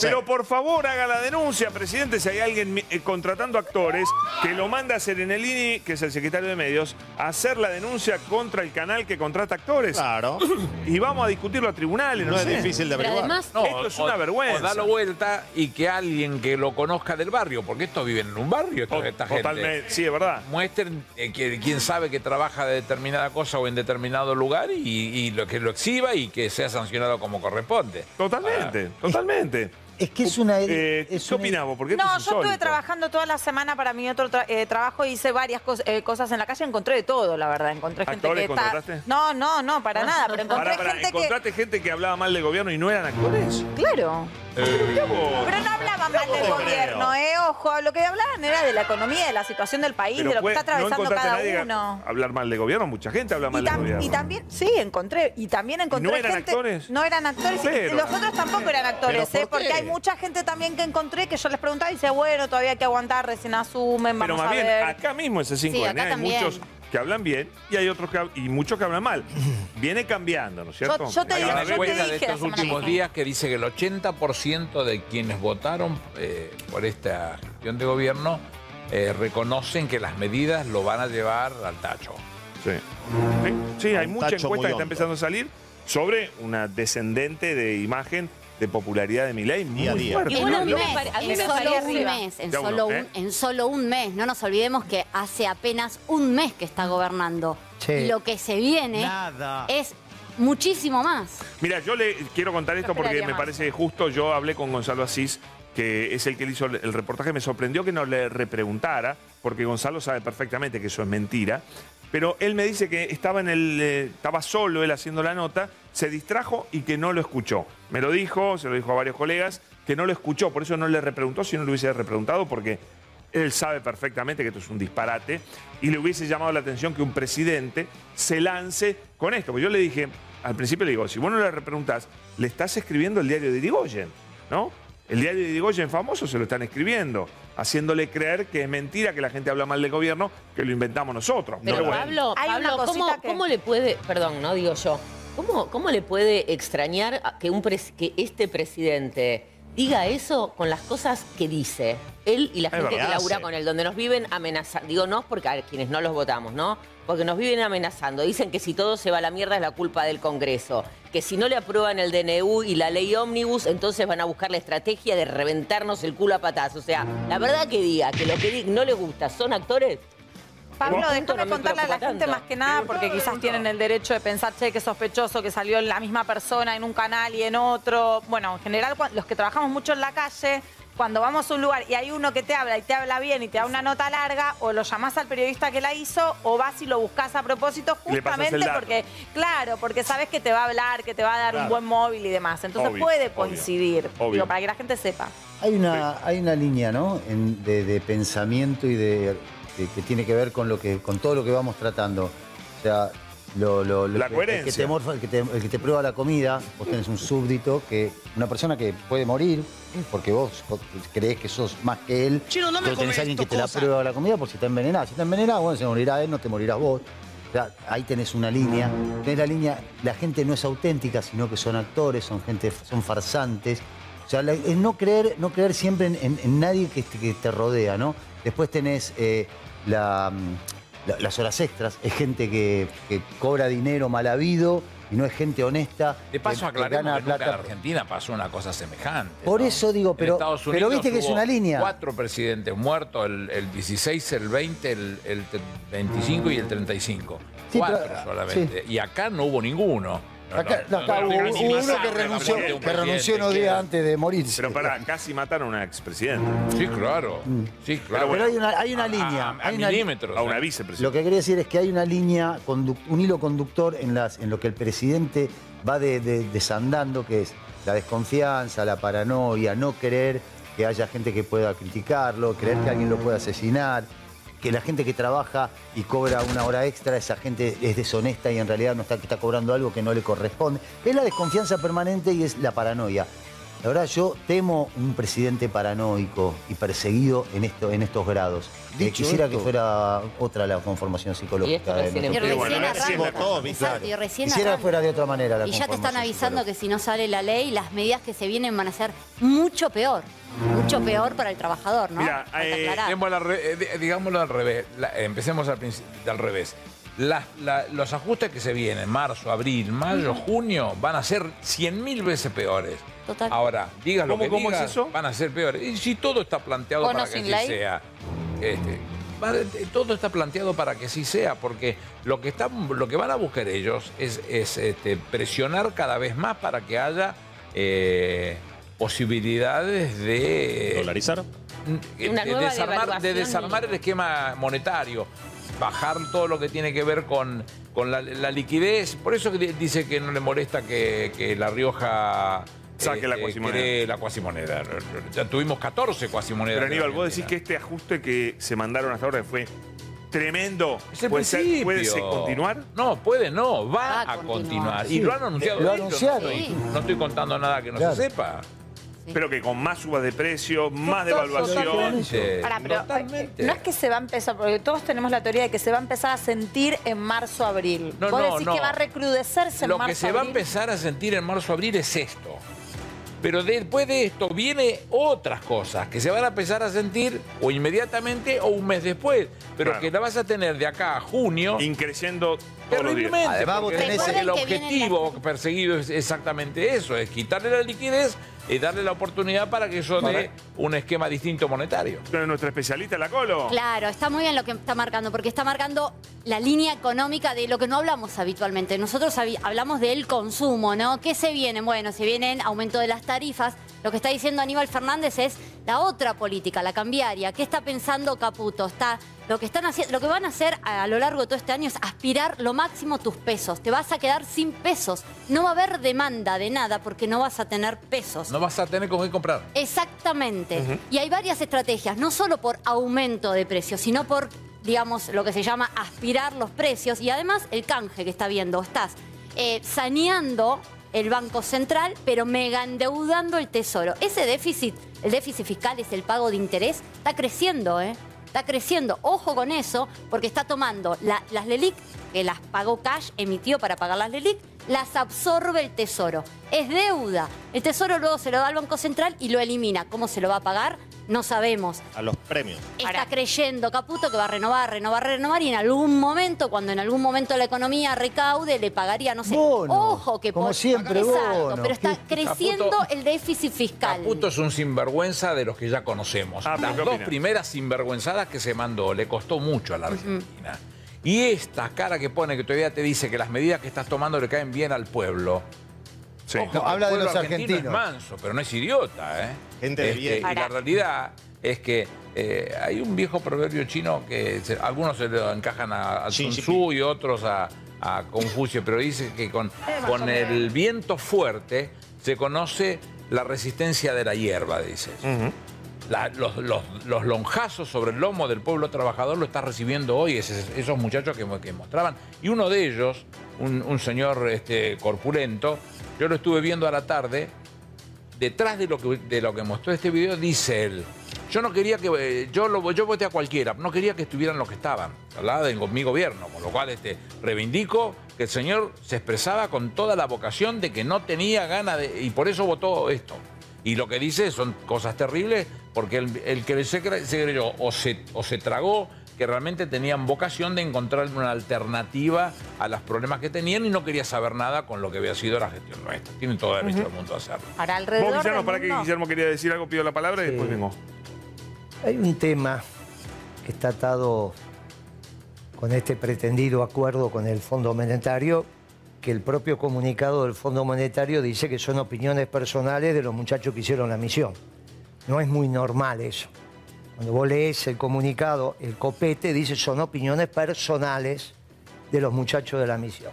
Pero por favor haga la denuncia, presidente, si hay alguien eh, contratando actores, que lo manda a Serenelini, que es el secretario de medios, a hacer la denuncia contra el canal que contrata actores. Claro. Y vamos a discutirlo a tribunales, no, No es sé. difícil de Pero averiguar. además, No, Esto es o- una vergüenza. O dalo vuelta y que alguien que lo conozca del barrio, porque estos viven en un barrio, estos- To- esta gente. Totalmente, sí, es verdad. Muestren eh, que, quién sabe que trabaja de determinada cosa o en determinado lugar y, y lo que lo exhiba y que sea sancionado como corresponde. Totalmente, totalmente. Es que es una. Eh, es ¿Qué una- opinás vos? Porque No, es yo estuve insólito. trabajando toda la semana para mi otro tra- eh, trabajo, hice varias cos- eh, cosas en la calle, encontré de todo, la verdad. Encontré gente ¿Actores que está. No, no, no, para nada, pero encontré Pará, pará, gente ¿encontraste gente que hablaba mal del gobierno y no eran actores? que. Claro. Pero no hablaban mal del gobierno, eh, ojo, lo que hablaban era de la economía, de la situación del país, Pero de lo que fue- está atravesando no encontraste cada nadie uno. hablar mal del gobierno, mucha gente habla Y, mal tam- gobierno. y también, sí, encontré. Y también encontré no eran gente. actores? No eran actores. y Pero- los otros tampoco eran actores, ¿Pero ¿eh? por qué? Porque hay mucha gente también que encontré que yo les preguntaba y decía, bueno, todavía hay que aguantar, recién asumen, Pero vamos más a bien, ver. acá mismo ese 5N Sí, acá hay también. muchos que hablan bien y hay otros que hab- y muchos que hablan mal. Viene cambiando, ¿no es cierto? yo te Hay digo, una yo te encuesta de dije la estos semana últimos pasada. días que dice que el 80% de quienes votaron eh, por esta gestión de gobierno eh, reconocen que las medidas lo van a llevar al tacho. Sí, Sí, sí, hay mucha tacho encuesta muy que está hondo. empezando a salir sobre una descendente de imagen de popularidad de Milei muy Día a día. fuerte. Y En un mes, solo un mes, en solo, ¿eh? un, en solo un mes. No nos olvidemos que hace apenas un mes que está gobernando. Y lo que se viene Nada. es muchísimo más. Mira, yo le quiero contar esto porque me más. parece justo. Yo hablé con Gonzalo Asís, que es el que le hizo el reportaje. Me sorprendió que no le repreguntara, porque Gonzalo sabe perfectamente que eso es mentira. Pero él me dice que estaba, en el, eh, estaba solo él haciendo la nota, se distrajo y que no lo escuchó. Me lo dijo, se lo dijo a varios colegas, que no lo escuchó, por eso no le repreguntó, si no le hubiese repreguntado, porque él sabe perfectamente que esto es un disparate y le hubiese llamado la atención que un presidente se lance con esto. Porque yo le dije, al principio le digo, si vos no le repreguntás, le estás escribiendo el diario de Irigoyen, ¿no? El diario de Irigoyen famoso se lo están escribiendo, haciéndole creer que es mentira que la gente habla mal del gobierno, que lo inventamos nosotros. Pero bueno. Pablo, Hay una Pablo, ¿cómo, cosita que- cómo le puede, perdón, no digo yo, ¿cómo, cómo le puede extrañar que, un pres- que este presidente diga eso con las cosas que dice? Él y la gente que labura con él, donde nos viven amenazando. Digo no porque a quienes no los votamos, ¿no? Porque nos viven amenazando. Dicen que si todo se va a la mierda es la culpa del Congreso. Que si no le aprueban el DNU y la ley ómnibus, entonces van a buscar la estrategia de reventarnos el culo a patas. O sea, la verdad que diga que lo que no le gusta son actores. Pablo, déjame no contarle a la gente tanto. más que nada, porque quizás tienen el derecho de pensar, che, que sospechoso que salió la misma persona en un canal y en otro. Bueno, en general, los que trabajamos mucho en la calle, cuando vamos a un lugar y hay uno que te habla y te habla bien y te da una nota larga, o lo llamás al periodista que la hizo, o vas y lo buscas a propósito, justamente porque, claro, porque sabes que te va a hablar, que te va a dar un buen móvil y demás. Entonces Obvio, puede obvio, coincidir, obvio. digo, para que la gente sepa. Hay una, hay una línea, ¿no? En- de, de pensamiento y de, de- que tiene que ver con lo que, con todo lo que vamos tratando. O sea, lo, lo- lo La que- el que, coherencia. te morfa- el, que te, el que te prueba la comida, vos tenés un súbdito que, una persona que puede morir, porque vos creés que sos más que él. Chino, no me pero tenés alguien que te la prueba la comida por si está envenenada. Si está envenenada, bueno, se morirá él, no te morirás vos. O sea, ahí tenés una línea. Tenés la línea, la gente no es auténtica, sino que son actores, son gente, son farsantes. O sea, la- es no creer, no creer siempre en, en- en nadie que te, que te rodea, ¿no? Después tenés eh, la, mm, la- las horas extras, es gente que, que cobra dinero mal habido y no es gente honesta. De paso, que- que gana que nunca en. Argentina pasó una cosa semejante. Por ¿no? eso digo, pero- pero viste que es una línea. Cuatro presidentes muertos, el, el 16, el 20, el, el 25 y el 35. Sí, Cuatro pero- solamente. Y acá no hubo ninguno. No, Acá, no, no, acá no, hubo, uno que renunció, un que renunció unos días antes de morirse. Pero pará, casi mataron a una expresidenta. Sí, claro. Sí, claro. Pero hay una, hay una A- línea. A, a hay una- milímetros. A una vicepresidenta. Lo que quería decir es que hay una línea, un hilo conductor en, las, en lo que el presidente va de- de- desandando, que es la desconfianza, la paranoia, no creer que haya gente que pueda criticarlo, creer que alguien lo pueda asesinar, que la gente que trabaja y cobra una hora extra, esa gente es deshonesta y en realidad no está, está cobrando algo que no le corresponde. Es la desconfianza permanente y es la paranoia. La verdad, yo temo un presidente paranoico y perseguido en, esto, en estos grados. Eh, Dicho quisiera esto- que fuera otra la conformación psicológica. de recién Y recién. Exacto, y recién Quisiera arranca. fuera de otra manera la Y ya te están avisando que si no sale la ley, las medidas que se vienen van a ser mucho peor. Mucho peor para el trabajador, ¿no? Mira, eh, eh, di- digámoslo al revés. La- eh, empecemos al, revés. La- los ajustes que se vienen, marzo, abril, mayo, junio, van a ser 100.000 veces peores. Total. Ahora, digas lo ¿Cómo- que cómo es digas, eso? van a ser peores. Y si todo está planteado ¿Con o para que así ley? sea. este, eh, todo está planteado para que así sea, porque lo que, están, lo que van a buscar ellos es, es, este, presionar cada vez más para que haya eh, posibilidades de ¿Dolarizar? de, Una nueva desarmar, de desarmar el esquema monetario, bajar todo lo que tiene que ver con, con la, la liquidez. Por eso dice que no le molesta que, que La Rioja Saque la eh, cuasimoneda. cree la cuasimoneda. Ya tuvimos 14 cuasimonedas. Pero Aníbal, vos decís que este ajuste que se mandaron hasta ahora fue tremendo. Es el ¿Puede, ser- principio. ¿Puede ser continuar? No, puede no, va, Va a continuar. Y Sí, lo han anunciado. lo anunciaron. No, estoy- no estoy contando nada que no Claro. se sepa. Pero que con más subas de precios, más devaluación. Pero Totalmente. no es que se va a empezar, porque todos tenemos la teoría de que se va a empezar a sentir en marzo, abril. No, Vos no, decís no. que va a recrudecerse en Lo marzo, que se va a empezar a sentir en marzo, abril es esto. Pero después de esto viene otras cosas que se van a empezar a sentir o inmediatamente o un mes después. Pero Claro. que la vas a tener de acá a junio. Increciendo. Terriblemente, Además, vos porque tenés el, objetivo perseguido es exactamente eso, es quitarle la liquidez y darle la oportunidad para que eso dé un esquema distinto monetario. Entonces, nuestra especialista, la Colo. Claro, está muy bien lo que está marcando, porque está marcando la línea económica de lo que no hablamos habitualmente. Nosotros hablamos del consumo, ¿no? ¿Qué se viene? Bueno, se vienen aumento de las tarifas, Lo que está diciendo Aníbal Fernández es la otra política, la cambiaria. ¿Qué está pensando Caputo? Está, lo, que están haciendo, lo que van a hacer a, a lo largo de todo este año es aspirar lo máximo tus pesos. Te vas a quedar sin pesos. No va a haber demanda de nada porque no vas a tener pesos. No vas a tener con qué comprar. Exactamente. Y hay varias estrategias, no solo por aumento de precios, sino por, digamos, lo que se llama aspirar los precios y además el canje que está viendo. Estás eh, saneando el Banco Central, pero mega endeudando el Tesoro. Ese déficit, el déficit fiscal es el pago de interés, está creciendo, ¿eh? Está creciendo. Ojo con eso, porque está tomando la- las LELIC, que las pagó Cash, emitió para pagar las LELIC, las absorbe el Tesoro. Es deuda. El Tesoro luego se lo da al Banco Central y lo elimina. ¿Cómo se lo va a pagar? No sabemos. A los premios. Está creyendo Caputo que va a renovar, renovar, renovar y en algún momento, cuando en algún momento la economía recaude, le pagaría, no sé, ojo que como por- siempre, Exacto, pero está ¿Qué- creciendo Caputo- el déficit fiscal. Caputo es un sinvergüenza de los que ya conocemos. Ah, Las ¿qué dos primeras sinvergüenzadas que se mandó le costó mucho a la Argentina. Y esta cara que pone que todavía te dice que las medidas que estás tomando le caen bien al pueblo. Sí. Ojo, No, que habla el de pueblo los argentino argentinos. Es manso, pero no es idiota, ¿eh? Gente de Este, bien. Y la realidad es que eh, hay un viejo proverbio chino que se- algunos se lo encajan a, a Sun. Tzu y otros a, a Confucio, pero dice que con, con el viento fuerte se conoce la resistencia de la hierba, dice. Los, los- lonjazos sobre el lomo del pueblo trabajador lo está recibiendo hoy esos muchachos que, mo- que mostraban. Y uno de ellos, un, señor este, corpulento, yo lo estuve viendo a la tarde, detrás de lo que, mostró este video, dice él, yo no quería que, eh, yo voté a cualquiera, no quería que estuvieran los que estaban, hablaba de mi gobierno, con lo cual este, reivindico que el señor se expresaba con toda la vocación de que no tenía ganas de, y por eso votó esto. Y lo que dice son cosas terribles, porque el, el que se, cre- se creyó o se, o se tragó que realmente tenían vocación de encontrar una alternativa a los problemas que tenían y no quería saber nada con lo que había sido la gestión nuestra. Tienen todo el derecho del mundo a hacerlo. Para Vos, alrededor Guillermo, del para que mundo- Guillermo quería decir algo, pido la palabra y después vengo. Hay un tema que está atado con este pretendido acuerdo con el Fondo Monetario, que el propio comunicado del Fondo Monetario dice que son opiniones personales de los muchachos que hicieron la misión. No es muy normal eso. Cuando vos lees el comunicado, el copete dice son opiniones personales de los muchachos de la misión.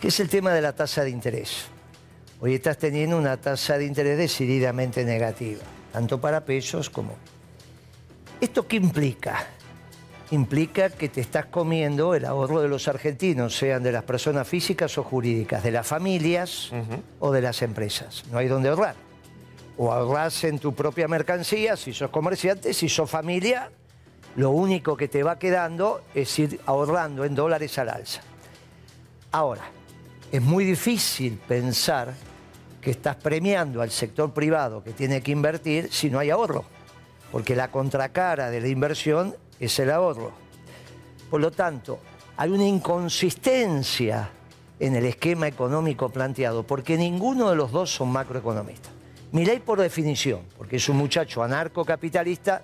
Que es el tema de la tasa de interés. Hoy estás teniendo una tasa de interés decididamente negativa, tanto para pesos como ¿Esto qué implica? Implica que te estás comiendo el ahorro de los argentinos, sean de las personas físicas o jurídicas, de las familias o de las empresas. No hay donde ahorrar. O ahorrás en tu propia mercancía, si sos comerciante, si sos familia, lo único que te va quedando es ir ahorrando en dólares al alza. Ahora, es muy difícil pensar que estás premiando al sector privado que tiene que invertir si no hay ahorro, porque la contracara de la inversión es el ahorro. Por lo tanto, hay una inconsistencia en el esquema económico planteado, porque ninguno de los dos son macroeconomistas. Milei por definición, porque es un muchacho anarcocapitalista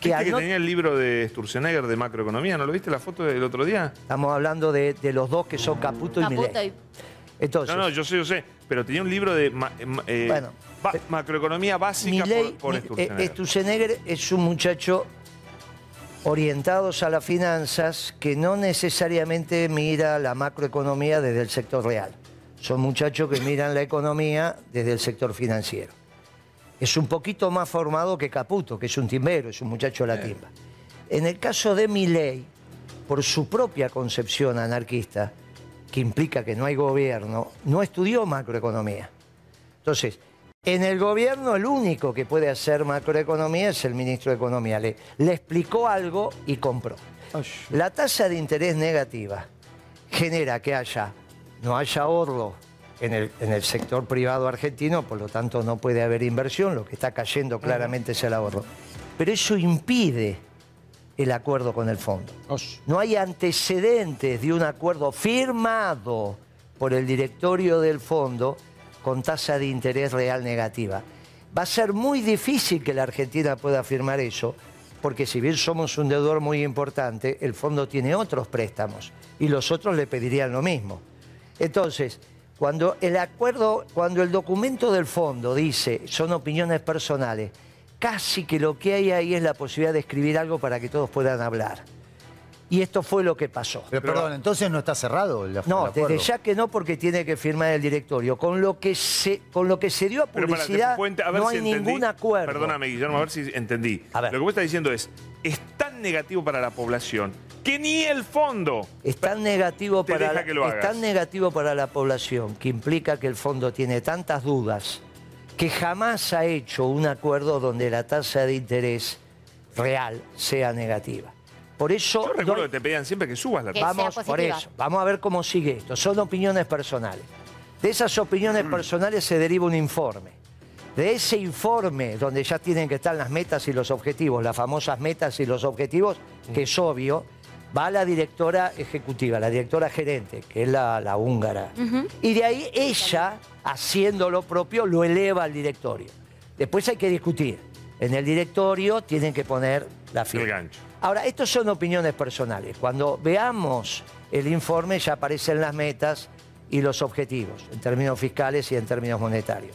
que ¿Viste al que no- tenía el libro de Sturzenegger de macroeconomía? ¿No lo viste la foto del otro día? Estamos hablando de, de los dos que son Caputo y Milei. Entonces, No, no, yo sé, yo sé. Pero tenía un libro de ma- eh, Bueno, ba- macroeconomía básica Milei, por, por eh, Sturzenegger. Sturzenegger es un muchacho orientados a las finanzas que no necesariamente mira la macroeconomía desde el sector real. Son muchachos que miran la economía desde el sector financiero. Es un poquito más formado que Caputo, que es un timbero, es un muchacho de la timba. En el caso de Milei, por su propia concepción anarquista, que implica que no hay gobierno, no estudió macroeconomía. Entonces, en el gobierno el único que puede hacer macroeconomía es el ministro de Economía. Le, le explicó algo y compró. La tasa de interés negativa genera que haya, no haya ahorro en el, en el sector privado argentino, por lo tanto no puede haber inversión, lo que está cayendo claramente es el ahorro. Pero eso impide el acuerdo con el fondo. No hay antecedentes de un acuerdo firmado por el directorio del fondo con tasa de interés real negativa. Va a ser muy difícil que la Argentina pueda firmar eso, porque si bien somos un deudor muy importante, el fondo tiene otros préstamos y los otros le pedirían lo mismo. Entonces, Cuando el acuerdo, cuando el documento del fondo dice son opiniones personales, casi que lo que hay ahí es la posibilidad de escribir algo para que todos puedan hablar. Y esto fue lo que pasó. Pero, perdón, entonces no está cerrado el, No, el desde acuerdo. ya que no, porque tiene que firmar el directorio. Con lo que se, con lo que se dio a Pero para, publicidad, a no si hay entendí. ningún acuerdo. Perdóname, Guillermo, a ver si entendí. Lo que vos estás diciendo es, es tan negativo para la población que ni el fondo Es tan negativo te para deja la, que lo es hagas. tan negativo para la población que implica que el fondo tiene tantas dudas que jamás ha hecho un acuerdo donde la tasa de interés real sea negativa. Por eso Yo recuerdo doy- que te pedían siempre que subas la vamos por eso, vamos a ver cómo sigue esto. Son opiniones personales. De esas opiniones Mm. personales se deriva un informe. De ese informe, donde ya tienen que estar las metas y los objetivos, las famosas metas y los objetivos, Mm. que es obvio, va la directora ejecutiva, la directora gerente, que es la, la húngara. Y de ahí ella, haciendo lo propio, lo eleva al directorio. Después hay que discutir. En el directorio tienen que poner la firma. Ahora, estos son opiniones personales. Cuando veamos el informe ya aparecen las metas y los objetivos, en términos fiscales y en términos monetarios.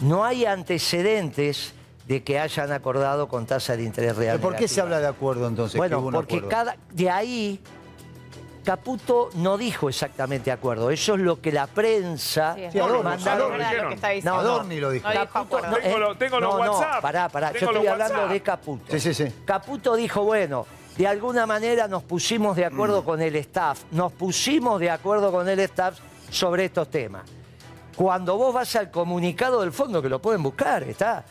No hay antecedentes de que hayan acordado con tasa de interés real. ¿Pero ¿Por qué se habla de acuerdo entonces? que Bueno, hubo un porque acuerdo? cada de ahí Caputo no dijo exactamente acuerdo. Eso es lo que la prensa Sí, Adorni, mandaron. Adorni. No. Adorni lo dijo. No Caputo, no, Tengo eh, lo- tengo los no, WhatsApp. pará, pará. Yo estoy hablando WhatsApp. de Caputo. Sí, sí, sí. Caputo dijo, bueno, de alguna manera nos pusimos de acuerdo con el staff, nos pusimos de acuerdo con el staff sobre estos temas. Cuando vos vas al comunicado del fondo, que lo pueden buscar, está.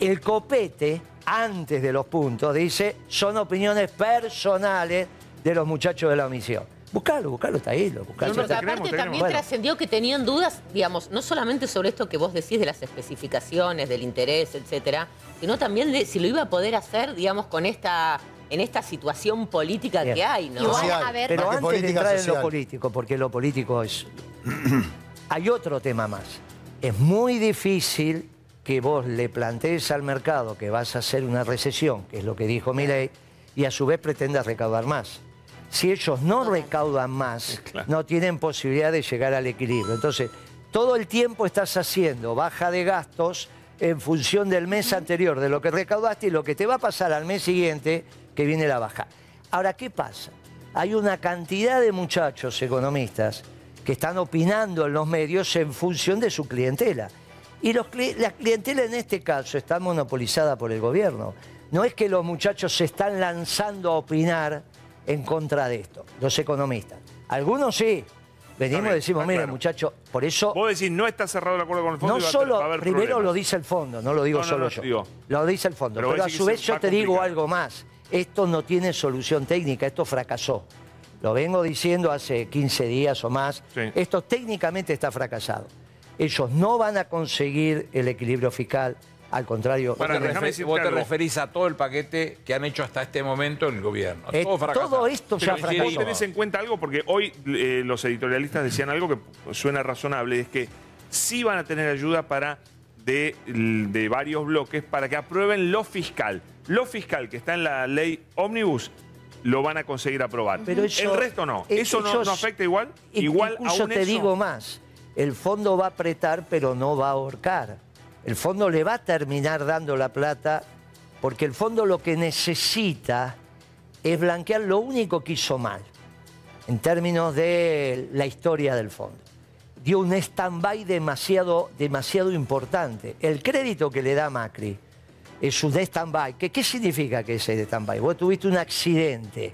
El copete, antes de los puntos, dice, son opiniones personales de los muchachos de la omisión. Buscalo, buscalo, está ahí, lo buscalo. Porque aparte también trascendió que tenían dudas, digamos, no solamente sobre esto que vos decís de las especificaciones, del interés, etcétera, sino también de si lo iba a poder hacer, digamos, con esta, en esta situación política Bien. que hay, ¿no? Pero antes de política entrar en lo político, porque lo político es... Hay otro tema más. Es muy difícil que vos le plantees al mercado que vas a hacer una recesión, que es lo que dijo Milei, y a su vez pretendas recaudar más. Si ellos no recaudan más, no tienen posibilidad de llegar al equilibrio. Entonces, todo el tiempo estás haciendo baja de gastos en función del mes anterior, de lo que recaudaste y lo que te va a pasar al mes siguiente, que viene la baja. Ahora, ¿qué pasa? Hay una cantidad de muchachos economistas que están opinando en los medios en función de su clientela. Y los la clientela en este caso está monopolizada por el gobierno. No es que los muchachos se están lanzando a opinar en contra de esto, los economistas. Algunos sí. Venimos y decimos, mire claro. muchachos, por eso... Vos decís, no está cerrado el acuerdo con el fondo No y va solo, a haber primero problemas. lo dice el fondo, no lo digo No, no, solo no, yo. digo. Lo dice el fondo. Pero a su vez yo te digo algo más. Esto no tiene solución técnica, esto fracasó. Lo vengo diciendo hace 15 días o más. Esto técnicamente está fracasado. Ellos no van a conseguir el equilibrio fiscal, al contrario. Vos, te, déjame refer- decirte vos te referís a todo el paquete que han hecho hasta este momento el gobierno. Eh, todo todo esto ya Pero fracasó. vos tenés en cuenta algo, porque hoy eh, los editorialistas decían algo que suena razonable, es que sí van a tener ayuda para de, de varios bloques para que aprueben lo fiscal. Lo fiscal que está en la ley Omnibus lo van a conseguir aprobar. Pero eso- el resto no. eh, ¿Eso no, ellos- no afecta igual? Igual Incluso aún te eso? digo más, el fondo va a apretar pero no va a ahorcar. El fondo le va a terminar dando la plata porque el fondo lo que necesita es blanquear lo único que hizo mal en términos de la historia del fondo. Dio un stand-by demasiado, demasiado importante. El crédito que le da Macri es un stand-by. ¿Qué, ¿Qué significa que es el stand-by? Vos tuviste un accidente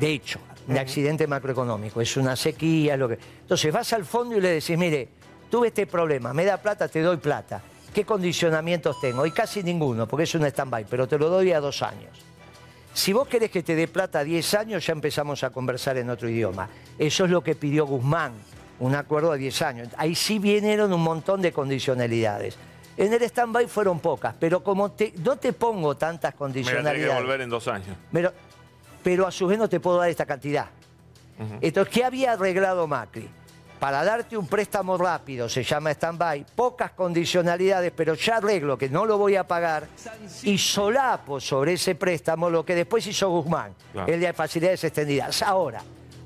de hecho, un accidente macroeconómico, es una sequía, lo que. Entonces vas al fondo y le decís, mire, tuve este problema, me da plata, te doy plata. ¿Qué condicionamientos tengo? Y casi ninguno, porque es un stand-by, pero te lo doy a dos años. Si vos querés que te dé plata a 10 años, ya empezamos a conversar en otro idioma. Eso es lo que pidió Guzmán, un acuerdo a 10 años. Ahí sí vinieron un montón de condicionalidades. En el stand-by fueron pocas, pero como te- no te pongo tantas Me la tenés que condicionalidades. devolver en dos años. Pero, pero a su vez no te puedo dar esta cantidad. Entonces, ¿qué había arreglado Macri? Para darte un préstamo rápido, se llama stand-by, pocas condicionalidades, pero ya arreglo que no lo voy a pagar y solapo sobre ese préstamo lo que después hizo Guzmán, Claro. el de facilidades extendidas. Ahora,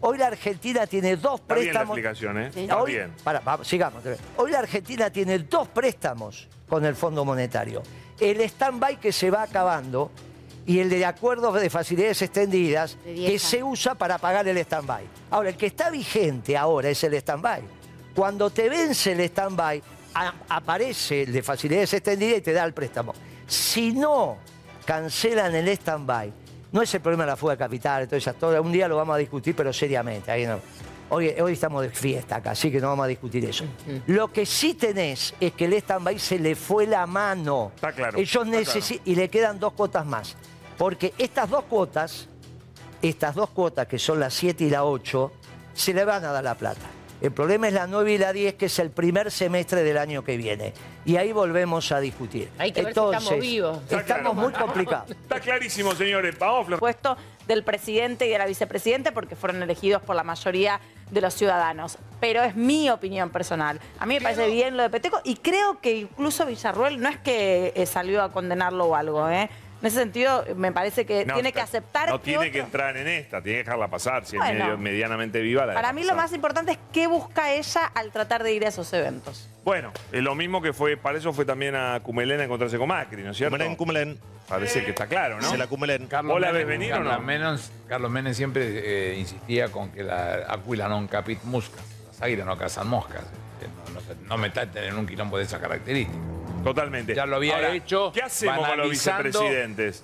Hoy la Argentina tiene dos Está bien la préstamos. explicación, ¿eh? Está Hoy, bien. vamos, sigamos. Hoy la Argentina tiene dos préstamos con el Fondo Monetario. El stand-by que se va acabando y el de acuerdos de facilidades extendidas De 10 que se usa para pagar el stand-by. Ahora, el que está vigente ahora es el stand-by. Cuando te vence el stand-by, aparece el de facilidades extendidas y te da el préstamo. Si no cancelan el stand-by, no es el problema de la fuga de capital, eso, todo, un día lo vamos a discutir, pero seriamente. ahí no. Hoy, hoy estamos de fiesta acá, así que no vamos a discutir eso. Lo que sí tenés es que el stand-by se le fue la mano. Está claro, Ellos está necesi- y le quedan dos cuotas más. Porque estas dos cuotas, estas dos cuotas que son las 7 y la 8, se le van a dar la plata. El problema es la 9 y la 10, que es el primer semestre del año que viene. Y ahí volvemos a discutir. Hay que ver si estamos vivos. Está Estamos claro. muy complicados. Está clarísimo, señores. Vamos, puesto del presidente y de la vicepresidente porque fueron elegidos por la mayoría de los ciudadanos. Pero es mi opinión personal. A mí me parece bien lo de Peteco y creo que incluso Villarruel no es que eh, salió a condenarlo o algo, ¿eh? En ese sentido, me parece que No, tiene que aceptar No que tiene que entrar en esta, tiene que dejarla pasar. Si Bueno. es medio- medianamente viva, la Para mí lo más importante es qué busca ella al tratar de ir a esos eventos. Bueno, es lo mismo que fue, para eso fue también a Cumelén a encontrarse con Macri, ¿no es cierto? Cumelén, Cumelén. Parece que está claro, ¿no? Se la Cumelén. ¿Vos la ves venir o Carlos no? Carlos Menem siempre eh, insistía con que la aquila non capit muscas. Las águilas no cazan moscas. Eh, No, no, me traten en un quilombo de esa característica. Totalmente. Ya lo había Ahora, hecho, ¿Qué hacemos con los vicepresidentes?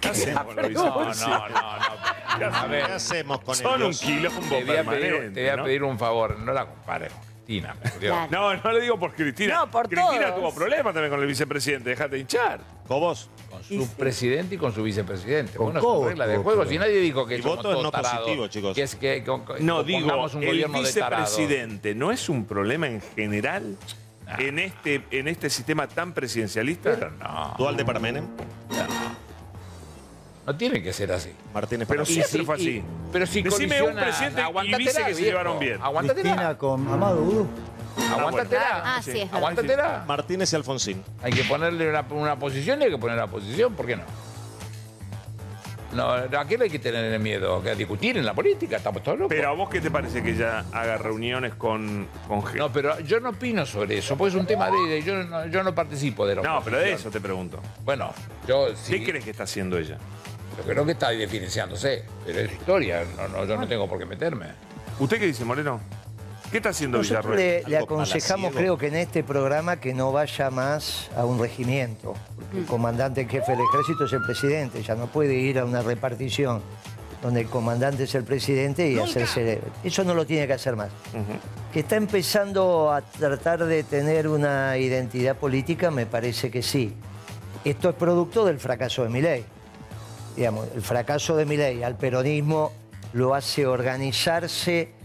¿Qué hacemos con los No, no, vicepresidentes? no, no. A ver, ¿Qué hacemos con Son un quilombo te voy, a pedir, te voy a ¿no? pedir un favor. No la compares con Cristina. Claro. No, no le digo por Cristina. No, por Cristina todos. tuvo problemas también con el vicepresidente. Déjate hinchar. Cobos. Con su presidente y con su vicepresidente. Con Bueno, son reglas de juego. Si nadie dijo que Y somos voto es todos no tarados, positivo, chicos. Que es que, No, digo, un el gobierno de tarados. vicepresidente no es un problema en general en este, en este sistema tan presidencialista. Pero no, Dual de para Menem. no tiene que ser así. Martínez Pero siempre sí, fue así. y- pero si Decime un presidente y vice que se llevaron bien. Aguantatela. Cristina con Amado Udú. Aguantatela. Ah, sí, es. Aguantatela. Martínez y Alfonsín. Hay que ponerle una, una posición y hay que poner la posición, ¿por qué no? No, ¿a qué hay que tener miedo? ¿A discutir en la política? Estamos todos locos. Pero a vos qué te parece que ella haga reuniones con, con gente? No, pero yo no opino sobre eso, porque es un tema de... de- yo, no, yo no participo de la No, pero de eso te pregunto. Bueno, yo sí... ¿Qué crees que está haciendo ella? Yo creo que está diferenciándose, pero es historia, no, no, yo no tengo por qué meterme. ¿Usted qué dice, Moreno? ¿Qué está haciendo Nosotros Villarreal? le, aconsejamos, palaciego. creo que en este programa, que no vaya más a un regimiento. Porque el comandante en jefe del ejército es el presidente, ya no puede ir a una repartición donde el comandante es el presidente y hacerse. Eso no lo tiene que hacer más. Que está empezando a tratar de tener una identidad política, me parece que sí. Esto es producto del fracaso de Milei. Digamos, el fracaso de Milei al peronismo lo hace organizarse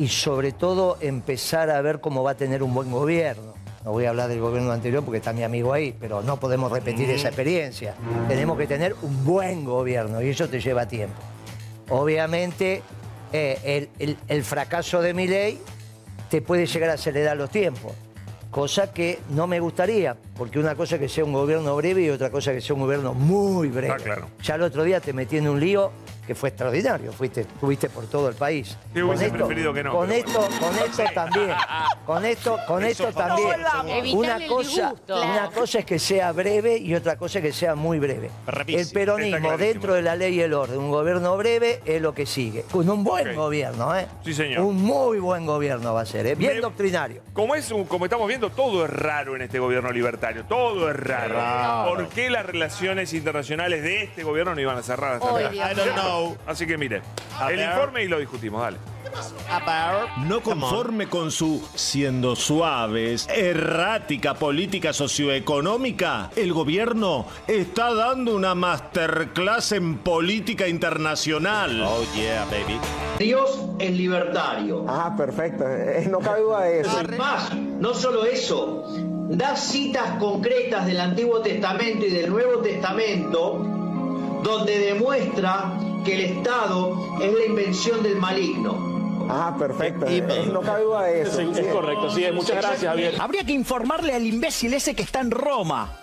y sobre todo empezar a ver cómo va a tener un buen gobierno. No voy a hablar del gobierno anterior porque está mi amigo ahí, pero no podemos repetir esa experiencia. Tenemos que tener un buen gobierno y eso te lleva tiempo. Obviamente, eh, el, el- el fracaso de mi ley te puede llegar a acelerar los tiempos, cosa que no me gustaría, porque una cosa es que sea un gobierno breve y otra cosa es que sea un gobierno muy breve. Está claro. Ya el otro día te metí en un lío que fue extraordinario, fuiste, estuviste por todo el país. Yo hubiese preferido que no, Con esto, con esto también, con esto, con Eso esto también. Una cosa, una cosa es que sea breve y otra cosa es que sea muy breve. El peronismo dentro de la ley y el orden, un gobierno breve es lo que sigue. Con un buen gobierno, ¿eh? Sí, señor. Un muy buen gobierno va a ser, ¿eh? Bien Me- doctrinario. Como, es un- como estamos viendo, todo es raro en este gobierno libertario. Todo es raro. Raro. ¿Por qué las relaciones internacionales de este gobierno no iban a cerrar hasta? Dios I don't know. Así que mire, A el informe y lo discutimos, dale. No conforme con su, siendo suaves, errática política socioeconómica, el gobierno está dando una masterclass en política internacional. Oh yeah, baby. Dios es libertario. Ah, perfecto. Eh, No cabe duda de eso. Más, no solo eso, da citas concretas del Antiguo Testamento y del Nuevo Testamento donde demuestra que el Estado es la invención del maligno. Ah, perfecto. Eh, No cabe duda de eso. Es correcto, sí, muchas gracias, Javier. Habría que informarle al imbécil ese que está en Roma.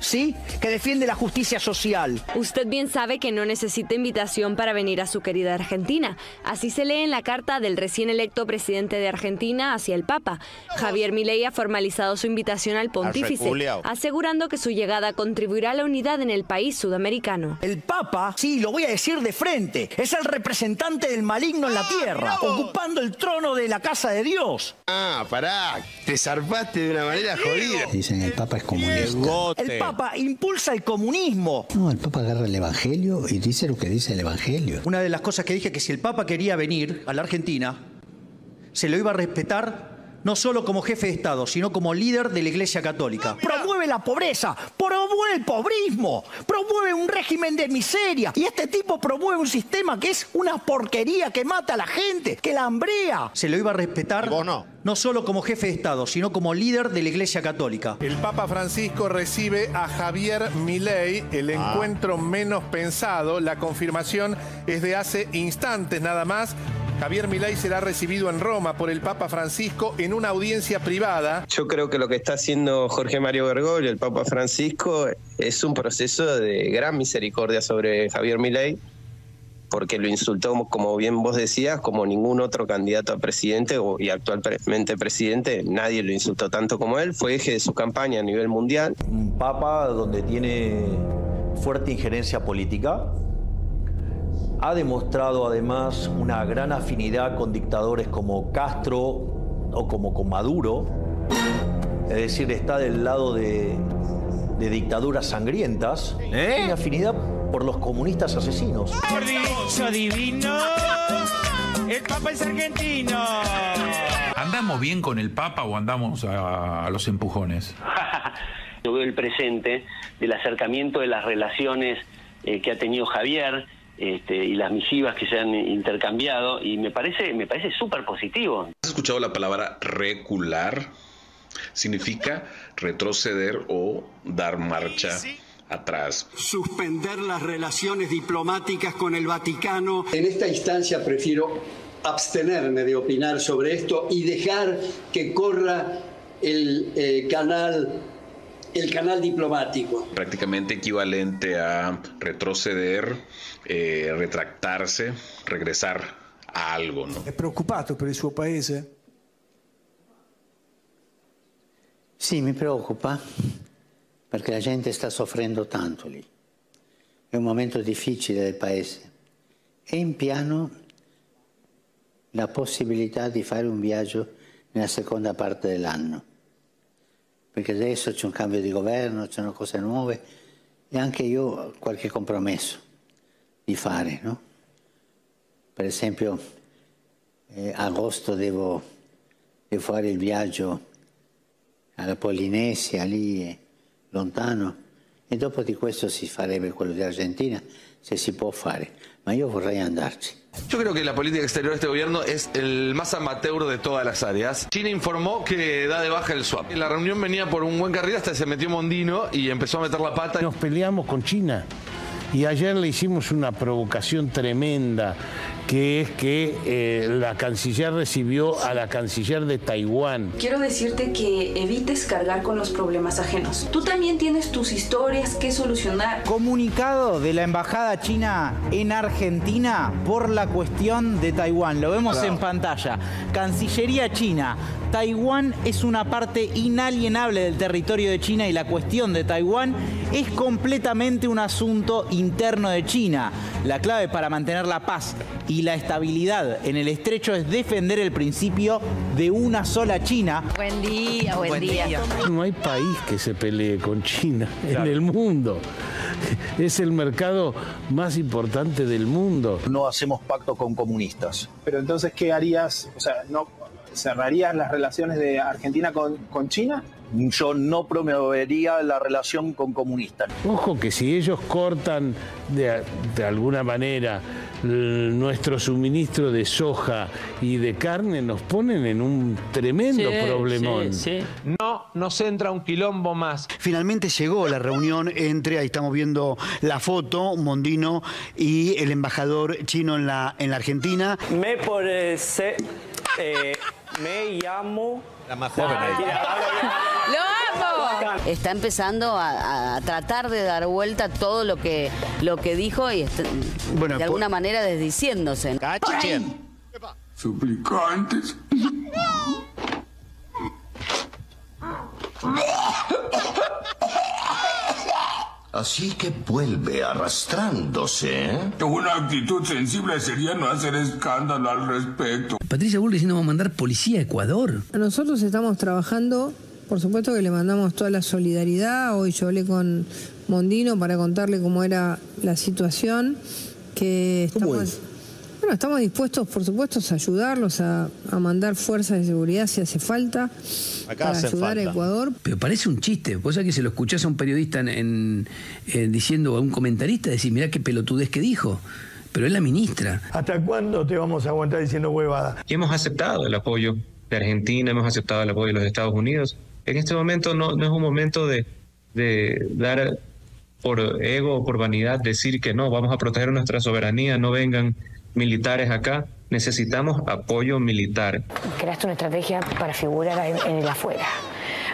¿Sí? Que defiende la justicia social. Usted bien sabe que no necesita invitación para venir a su querida Argentina. Así se lee en la carta del recién electo presidente de Argentina hacia el Papa. Javier Milei ha formalizado su invitación al pontífice, asegurando que su llegada contribuirá a la unidad en el país sudamericano. El Papa, sí, lo voy a decir de frente, es el representante del maligno en la tierra, ocupando el trono de la casa de Dios. Ah, pará, te zarpaste de una manera jodida. Dicen el Papa es comunista. El Papa impulsa el comunismo. No, el Papa agarra el Evangelio y dice lo que dice el Evangelio. Una de las cosas que dije que si el Papa quería venir a la Argentina, se lo iba a respetar no solo como jefe de Estado, sino como líder de la Iglesia Católica. Promueve la pobreza, promueve el pobrismo, promueve un régimen de miseria. Y este tipo promueve un sistema que es una porquería, que mata a la gente, que la hambrea. Se lo iba a respetar no solo como jefe de Estado, sino como líder de la Iglesia Católica. El Papa Francisco recibe a Javier Milei, el Ah. encuentro menos pensado. La confirmación es de hace instantes nada más. Javier Milei será recibido en Roma por el Papa Francisco en una audiencia privada. Yo creo que lo que está haciendo Jorge Mario Bergoglio, el Papa Francisco, es un proceso de gran misericordia sobre Javier Milei, porque lo insultó, como bien vos decías, como ningún otro candidato a presidente o- y actualmente presidente. Nadie lo insultó tanto como él. Fue eje de su campaña a nivel mundial. Un papa donde tiene fuerte injerencia política. Ha demostrado además una gran afinidad con dictadores como Castro o como con Maduro. Es decir, está del lado de, de dictaduras sangrientas. Tiene afinidad por los comunistas asesinos. Por dicho divino, el Papa es argentino. ¿Andamos bien con el Papa o andamos a, a los empujones? Yo veo el presente del acercamiento de las relaciones eh, que ha tenido Javier este, y las misivas que se han intercambiado y me parece me parece súper positivo. ¿Has escuchado la palabra recular? Significa retroceder o dar marcha atrás. Suspender las relaciones diplomáticas con el Vaticano. En esta instancia prefiero abstenerme de opinar sobre esto y dejar que corra el eh, canal el canal diplomático. Prácticamente equivalente a retroceder, eh, retractarse, regresar a algo, ¿no? È preoccupato per il suo paese? Sì, mi preoccupa perché la gente sta soffrendo tanto lì. È un momento difficile del paese. E in piano la possibilità di fare un viaggio nella seconda parte dell'anno. Perché adesso c'è un cambio di governo, c'è cose nuove e anche io ho qualche compromesso di fare, no? Per esempio, eh, agosto devo, devo fare il viaggio alla Polinesia, lì eh, lontano, e dopo di questo si farebbe quello di Argentina, se si può fare, ma io vorrei andarci. Yo creo que la política exterior de este gobierno es el más amateur de todas las áreas. China informó que da de baja el swap. La reunión venía por un buen carril hasta que se metió Mondino y empezó a meter la pata. Nos peleamos con China y ayer le hicimos una provocación tremenda, que es que eh, la canciller recibió a la canciller de Taiwán. Quiero decirte que evites cargar con los problemas ajenos. Tú también tienes tus historias que solucionar. Comunicado de la Embajada China en Argentina por la cuestión de Taiwán. Lo vemos Claro. en pantalla. Cancillería China. Taiwán es una parte inalienable del territorio de China y la cuestión de Taiwán es completamente un asunto interno de China. La clave para mantener la paz y la estabilidad en el estrecho es defender el principio de una sola China. Buen día, buen, día. No hay país que se pelee con China en el mundo. Es el mercado más importante del mundo. No hacemos pacto con comunistas. Pero entonces, ¿qué harías? O sea, ¿no cerrarías las relaciones de Argentina con, con China? Yo no promovería la relación con comunistas. Ojo que si ellos cortan de, de alguna manera nuestro suministro de soja y de carne, nos ponen en un tremendo problemón. No nos entra un quilombo más. Finalmente llegó la reunión entre, ahí estamos viendo la foto, Mondino y el embajador chino en la, en la Argentina. Me parece, eh, me llamo. La más joven ahí. ¡Lo amo! Está empezando a, a tratar de dar vuelta todo lo que, lo que dijo y está, Bueno, de alguna manera desdiciéndose. Suplicantes. Así que vuelve arrastrándose. ¿eh? Una actitud sensible sería no hacer escándalo al respecto. Patricia Bull diciendo vamos a mandar policía a Ecuador. Nosotros estamos trabajando, por supuesto que le mandamos toda la solidaridad. Hoy yo hablé con Mondino para contarle cómo era la situación. Que estamos, Bueno, estamos dispuestos, por supuesto, a ayudarlos, a, a mandar fuerzas de seguridad si hace falta Acá para hacen ayudar falta. a Ecuador. Pero parece un chiste. Vos sabés que se lo escuchás a un periodista en, en- eh, diciendo a un comentarista, decir, mirá qué pelotudez que dijo. Pero es la ministra. ¿Hasta cuándo te vamos a aguantar diciendo huevada? Y hemos aceptado el apoyo de Argentina, hemos aceptado el apoyo de los Estados Unidos. En este momento no, no es un momento de, de dar por ego o por vanidad decir que no, vamos a proteger nuestra soberanía, no vengan militares acá. Necesitamos apoyo militar. Creaste una estrategia para figurar en, el afuera.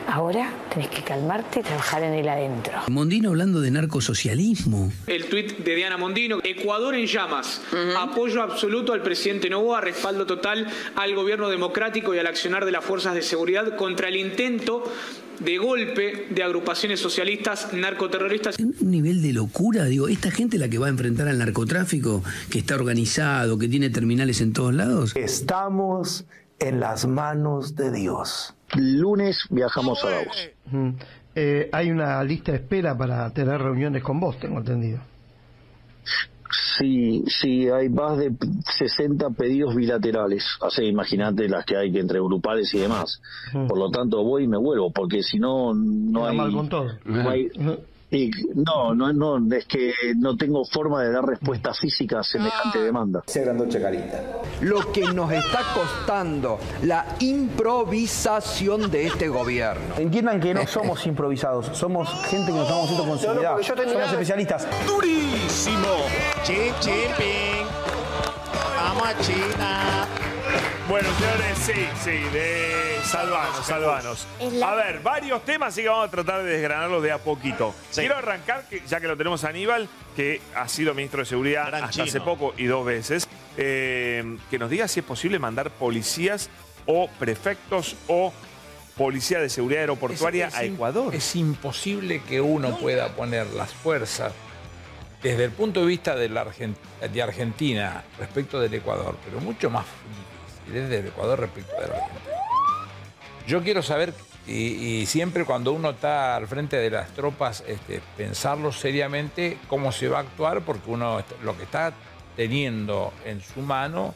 Ahora tenés que calmarte y trabajar en el adentro. Mondino hablando de narcosocialismo. El tuit de Diana Mondino, Ecuador en llamas, apoyo absoluto al presidente Novoa, respaldo total al gobierno democrático y al accionar de las fuerzas de seguridad contra el intento de golpe de agrupaciones socialistas narcoterroristas. Un nivel de locura, digo, esta gente la que va a enfrentar al narcotráfico, que está organizado, que tiene terminales en todos lados. Estamos en las manos de Dios. Lunes viajamos a Davos. Eh, hay una lista de espera para tener reuniones con vos, tengo entendido. Sí, sí, hay más de 60 pedidos bilaterales. Así, imagínate las que hay que entre grupales y demás. Por lo tanto, voy y me vuelvo, porque si no, no hay. mal con todo. no hay- y no, no, no, es que no tengo forma de dar respuesta física a semejante demanda. Se agrandó Chacarita. Lo que nos está costando la improvisación de este gobierno. Entiendan que no somos improvisados, somos gente que nos estamos haciendo con No, no, seriedad. Somos especialistas. Durísimo. Xi Jinping. Vamos a China. Bueno, señores, sí, sí, de salvanos, salvanos. A ver, varios temas, así que vamos a tratar de desgranarlos de a poquito. Quiero arrancar, que, ya que lo tenemos a Aníbal, que ha sido ministro de Seguridad hasta chino. hace poco y dos veces, eh, que nos diga si es posible mandar policías o prefectos o policía de seguridad aeroportuaria Es- a es Ecuador. Es imposible que uno pueda poner las fuerzas desde el punto de vista de, la de Argentina respecto del Ecuador, pero mucho más desde el Ecuador respecto de la Argentina. Yo quiero saber, y, siempre cuando uno está al frente de las tropas, este, pensarlo seriamente cómo se va a actuar, porque uno lo que está teniendo en su mano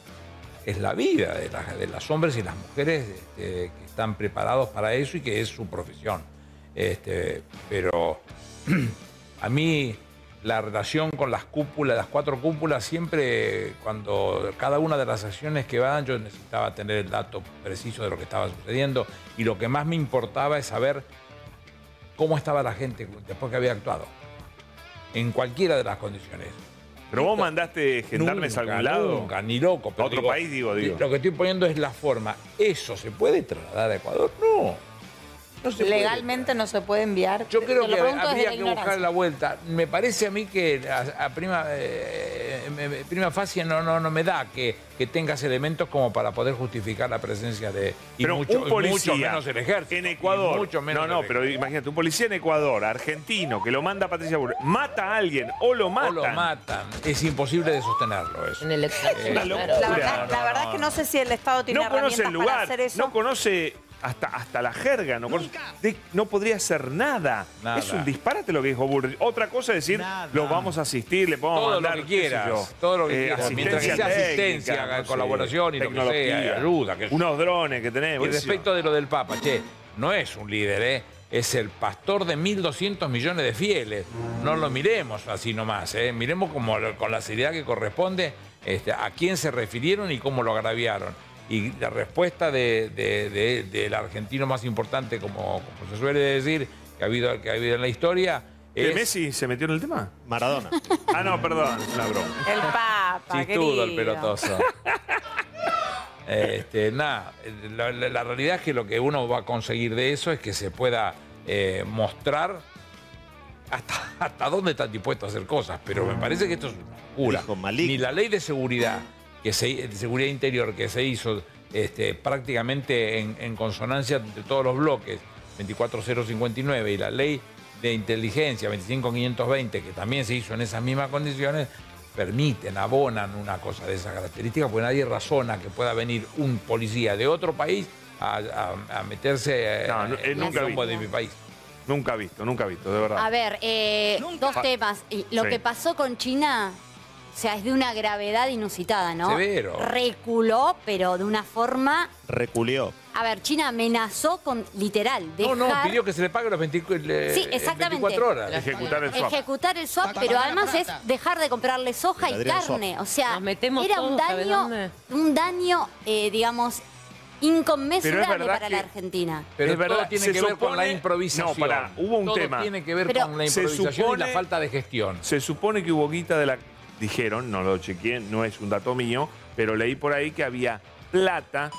es la vida de, las- de los hombres y las mujeres este, que están preparados para eso y que es su profesión. Este, pero a mí la relación con las cúpulas, las cuatro cúpulas, siempre cuando cada una de las acciones que van, yo necesitaba tener el dato preciso de lo que estaba sucediendo y lo que más me importaba es saber cómo estaba la gente después que había actuado, en cualquiera de las condiciones. Pero vos mandaste gendarmes a Nunca, algún lado. Nunca, ni loco. pero A otro digo, país, digo, digo. Lo que estoy poniendo es la forma. ¿Eso se puede trasladar a Ecuador? No. No se puede. Legalmente no se puede enviar. Yo creo que habría que buscar la vuelta. Me parece a mí que a, a prima, eh, prima facie no, no, no me da que, que tengas elementos como para poder justificar la presencia de. Y Pero mucho, un y policía mucho menos el ejército. en Ecuador. mucho menos no, no, pero imagínate, un policía en Ecuador, argentino, que lo manda a Patricia Bullrich, mata a alguien o lo matan. O lo matan. Es imposible de sostenerlo eso. En el Eh. La verdad, la verdad es que no sé si el Estado tiene No conoce herramientas el para lugar, hacer eso. no conoce hasta, hasta la jerga, no, de- no podría hacer nada. Nada. Es un disparate lo que dijo Bullrich. Otra cosa es decir, los vamos a asistir, le podemos Todo lo mandar que qué sé quieras, yo, todo lo que eh, quieras. Mientras que asistencia sea asistencia, técnica, no sé, colaboración y lo que sea, tecnología, ayuda. Unos drones que tenemos. Y respecto de lo del Papa, che, no es un líder, ¿eh? Es el pastor de 1.200 millones de fieles. No lo miremos así nomás, ¿eh? Miremos como, con la seriedad que corresponde este, a quién se refirieron y cómo lo agraviaron. Y la respuesta de- de- de- del argentino más importante, como, como se suele decir, que ha habido, que ha habido en la historia, ¿Que es... Messi se metió en el tema? Maradona. Ah, no, perdón, es una broma. El Papa, Chistudo el pelotoso. Este, nada, la, la- la realidad es que lo que uno va a conseguir de eso es que se pueda eh, mostrar hasta, hasta dónde están dispuestos a hacer cosas. Pero me parece que esto es una locura. Ni la ley de seguridad, que se, de seguridad interior que se hizo este, prácticamente en, en consonancia de todos los bloques, 24059, y la ley de inteligencia 25520, que también se hizo en esas mismas condiciones, permiten, abonan una cosa de esa característica, porque nadie razona que pueda venir un policía de otro país a, a- a meterse eh, No, no, en eh, el nunca rumbo vi. de mi país. Nunca visto, nunca visto, de verdad. A ver, eh, dos temas. Lo Sí. que pasó con China, o sea, es de una gravedad inusitada, ¿no? Severo. Reculó, pero de una forma... Reculió. A ver, China amenazó con, literal, No, dejar... no, pidió que se le pague los 20 le- Sí, en exactamente. 24 horas. Ejecutar el swap. Ejecutar el swap, pero además es dejar de comprarle soja y carne. Swap. O sea, Nos metemos era un todos, ¿sabes daño, un daño, eh, digamos, inconmensurable para que- la Argentina. Pero Es verdad, todo tiene se que ver con la improvisación. No, pará, hubo un Todo tema. tiene que ver Pero- con la improvisación y la falta de gestión. Se supone que hubo guita de la. Dijeron, no lo chequeé, no es un dato mío, pero leí por ahí que había plata.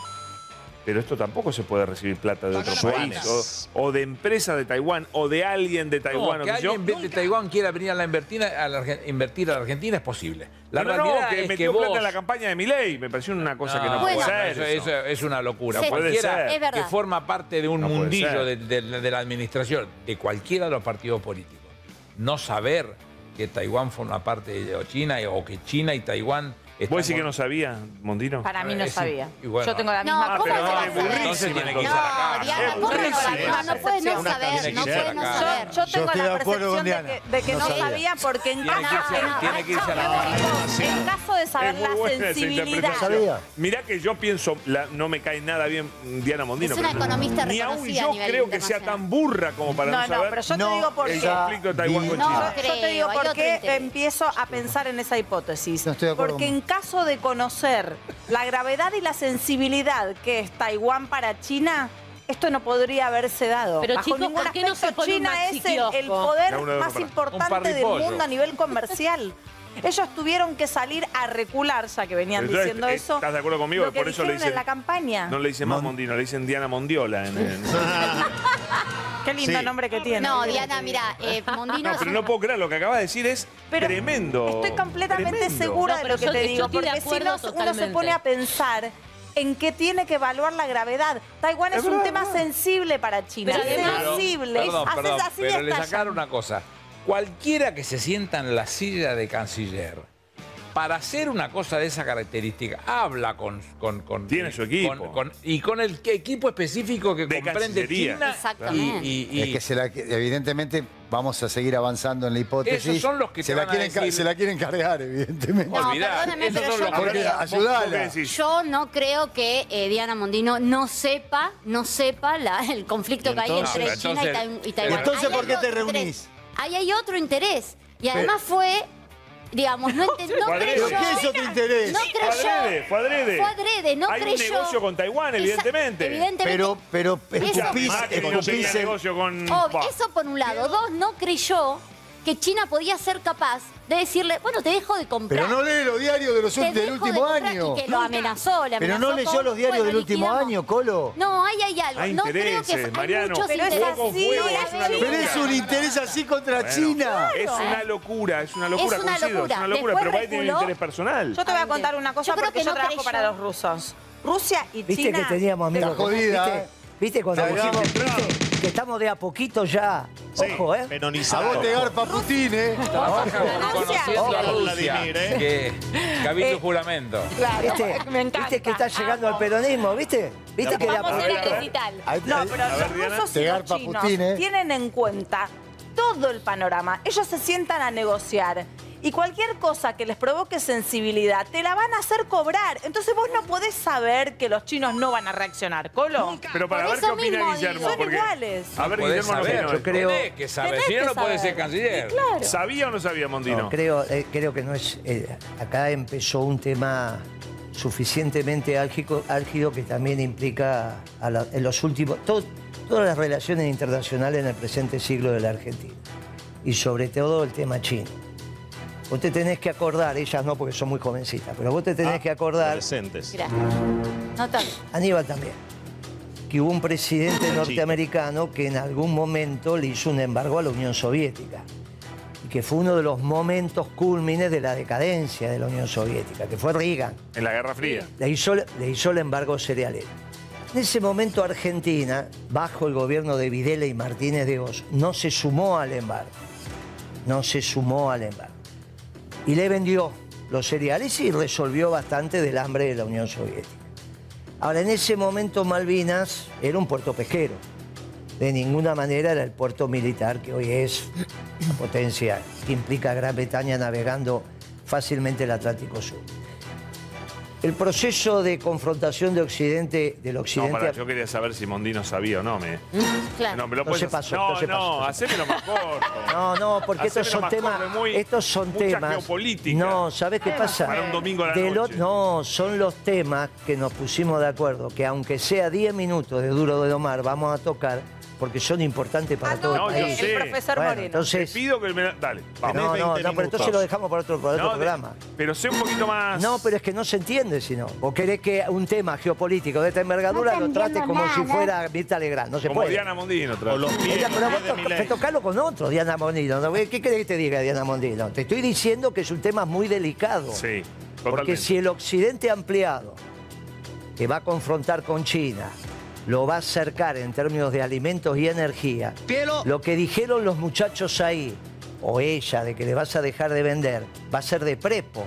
Pero esto tampoco se puede recibir plata de otro país. O, o de empresa de Taiwán, o de alguien de Taiwán. No, que yo. alguien de Taiwán quiera venir a la a invertir a la Argentina es posible. La No, que es que metió vos... plata en la campaña de Milei. Me pareció una cosa que no Bueno, puede ser. eso, eso es una locura. Sí, Cualquiera puede ser. Que forma parte de un mundillo ser. de, de- de la administración, de cualquiera de los partidos políticos, no saber que Taiwán forma parte de China o que China y Taiwán... ¿Vos decís que no sabía, Mondino? Para mí no Eh, sí. sabía. Bueno. Yo tengo la No, misma ¿cómo pero te no, saber? Entonces tiene que No, a la. Diana, ¿cómo saber? No puedes no saber, no puedes no saber. Yo, yo tengo la percepción de que, de que No no, sabía. sabía porque en Tiene que caso, irse- no, tiene que irse a la no, cárcel. en caso de saber la sensibilidad. Mirá que yo pienso, la- no me cae nada bien Diana Mondino. Es una economista Ni aún yo creo que sea tan burra como para no, No, no, saber pero yo te No, digo por el qué. conflicto de Taiwán con No, China. Yo te digo por qué empiezo a pensar en esa hipótesis. No estoy de acuerdo Porque en caso de conocer la gravedad y la sensibilidad que es Taiwán para China, esto no podría haberse dado. Pero, Bajo chicos, ningún ¿por qué no aspecto, se pone un China es el, poder más importante de del mundo a nivel comercial. Ellos tuvieron que salir a recular, ya que venían Pero diciendo eso. ¿Estás de acuerdo conmigo? Lo que Por eso le dicen. en la campaña. No le dicen más Mondino, le dicen Diana Mondiola. En, en- Qué lindo Sí. nombre que tiene. No, Diana, mira, eh, Mondino No, pero no puedo creer, lo que acabas de decir es Pero tremendo. Estoy completamente tremendo. segura No, de lo que yo- te yo digo, porque si no, uno se pone a pensar en qué tiene que evaluar la gravedad. Taiwán es, Es un verdad, tema verdad. sensible para China. Pero además- sensible. Perdón, Haces perdón, pero le sacaron una cosa. Cualquiera que se sienta en la silla de canciller para hacer una cosa de esa característica, habla con... con, con Tiene su equipo. con- con- y con el equipo específico que De comprende Cancillería. China. Exactamente. Y, y- y- Es que se la, evidentemente vamos a seguir avanzando en la hipótesis. Esos son los que se te la van quieren, decir- se la quieren cargar, evidentemente. No, perdóname, pero son yo los no Porque creo. Yo no creo que eh, Diana Mondino no sepa, no sepa la- el conflicto que hay Entonces- entre China y, entonces- Tai- y Taiwán. Entonces, ¿por qué te reunís? Ahí hay otro interés. Y además fue, digamos, no, ente- no Fue creyó. ¿Pero qué es otro interés? No Fue creyó. adrede, fue adrede. Fue adrede, no Hay un creyó. negocio con Taiwán, Esa- evidentemente. Evidentemente. Pero, pero Eso- escupís, escupís negocio con... Obvio, eso por un lado. Dos, no creyó que China podía ser capaz de decirle, bueno, te dejo de comprar. Pero no lee los diarios de los Te del de último año. Y que lo amenazó, le Pero no amenazó leyó con, los diarios bueno, del último liquidamos. año, Colo. No, ahí hay algo. Hay no creo que intereses, hay Mariano. muchos Pero es intereses. Una Pero un interés así contra Bueno, China. Es una locura, es una locura, Es una coincido, locura. es una locura, pero para ahí tiene un interés personal. Yo te voy a contar una cosa Yo creo porque que yo no trabajo creyó. para los rusos. Rusia y Viste China. que teníamos amigos. Está jodida, ¿Viste? ¿eh? ¿Viste cuando bravo. viste? Que estamos de a poquito ya. Sí, Ojo, ¿eh? A vos te garpa Putin, ¿eh? Trabaja conociendo a Ojo, Rusia, Vladimir, ¿eh? que cabildo Eh, juramento. ¿Viste? Me encanta. ¿Viste que está llegando al peronismo? ¿Viste? ¿Viste que de a Vamos a ir a poquito? recital. Ahí- No, ahí- pero a ver, los Diana. rusos y los garpa chinos Putin, ¿eh? tienen en cuenta todo el panorama. Ellos se sientan a negociar. Y cualquier cosa que les provoque sensibilidad, te la van a hacer cobrar. Entonces vos no podés saber que los chinos no van a reaccionar, Colo. Pero para Por ver qué opina mismo Guillermo. Son porque- iguales. A ver, Guillermo saber, yo creo- Tenés que saber, si no, puede ser canciller. Claro. ¿Sabía o no sabía, Mondino? No, creo, eh, creo que no es. eh, acá empezó un tema suficientemente álgico, álgido que también implica a la- en los últimos. to- todas las relaciones internacionales en el presente siglo de la Argentina. Y sobre todo el tema chino. Vos te tenés que acordar, ellas no porque son muy jovencitas, pero vos te tenés Ah, que acordar. Adolescentes. Mirá. No tanto. Aníbal también. que hubo un presidente norteamericano que en algún momento le hizo un embargo a la Unión Soviética. Y que fue uno de los momentos cúlmines de la decadencia de la Unión Soviética, que fue Reagan. En la Guerra Fría. Le hizo, le hizo el embargo cerealero. En ese momento Argentina, bajo el gobierno de Videla y Martínez de Oz, no se sumó al embargo. No se sumó al embargo. Y le vendió los cereales y resolvió bastante del hambre de la Unión Soviética. Ahora, en ese momento Malvinas era un puerto pesquero. De ninguna manera era el puerto militar que hoy es una potencia que implica a Gran Bretaña navegando fácilmente el Atlántico Sur. El proceso de confrontación de Occidente, del No, Occidente... para, yo quería saber si Mondino sabía o no. Me... Claro. No, me lo puedes- se pasó, No, no se pasó, no, no se hacémelo más corto. No, no, porque estos son temas. muy- estos son mucha temas. geopolítica. No, ¿sabes qué pasa? Para un domingo a la Del noche. no, son los temas que nos pusimos de acuerdo, que aunque sea 10 minutos de duro de domar, vamos a tocar, porque son importantes para todo el No, yo país. sé. Bueno, entonces. Te pido que me... Dale, vamos. No, no, no, pero entonces lo dejamos para otro, para otro No, de- programa. Pero sé un poquito más... No, pero es que no se entiende si no. O querés que un tema geopolítico de esta envergadura No te lo trate entiendo como si fuera Mirta Legrand. No se Como puede. Diana Mondino. otra vez. Ella, pero vos to- te tocalo con otro, Diana Mondino. ¿no? ¿Qué querés que te diga, Diana Mondino? Te estoy diciendo que es un tema muy delicado. Sí, Porque si el occidente ampliado, que va a confrontar con China, lo va a acercar en términos de alimentos y energía, lo que dijeron los muchachos ahí, o ella, de que le vas a dejar de vender, va a ser de prepo.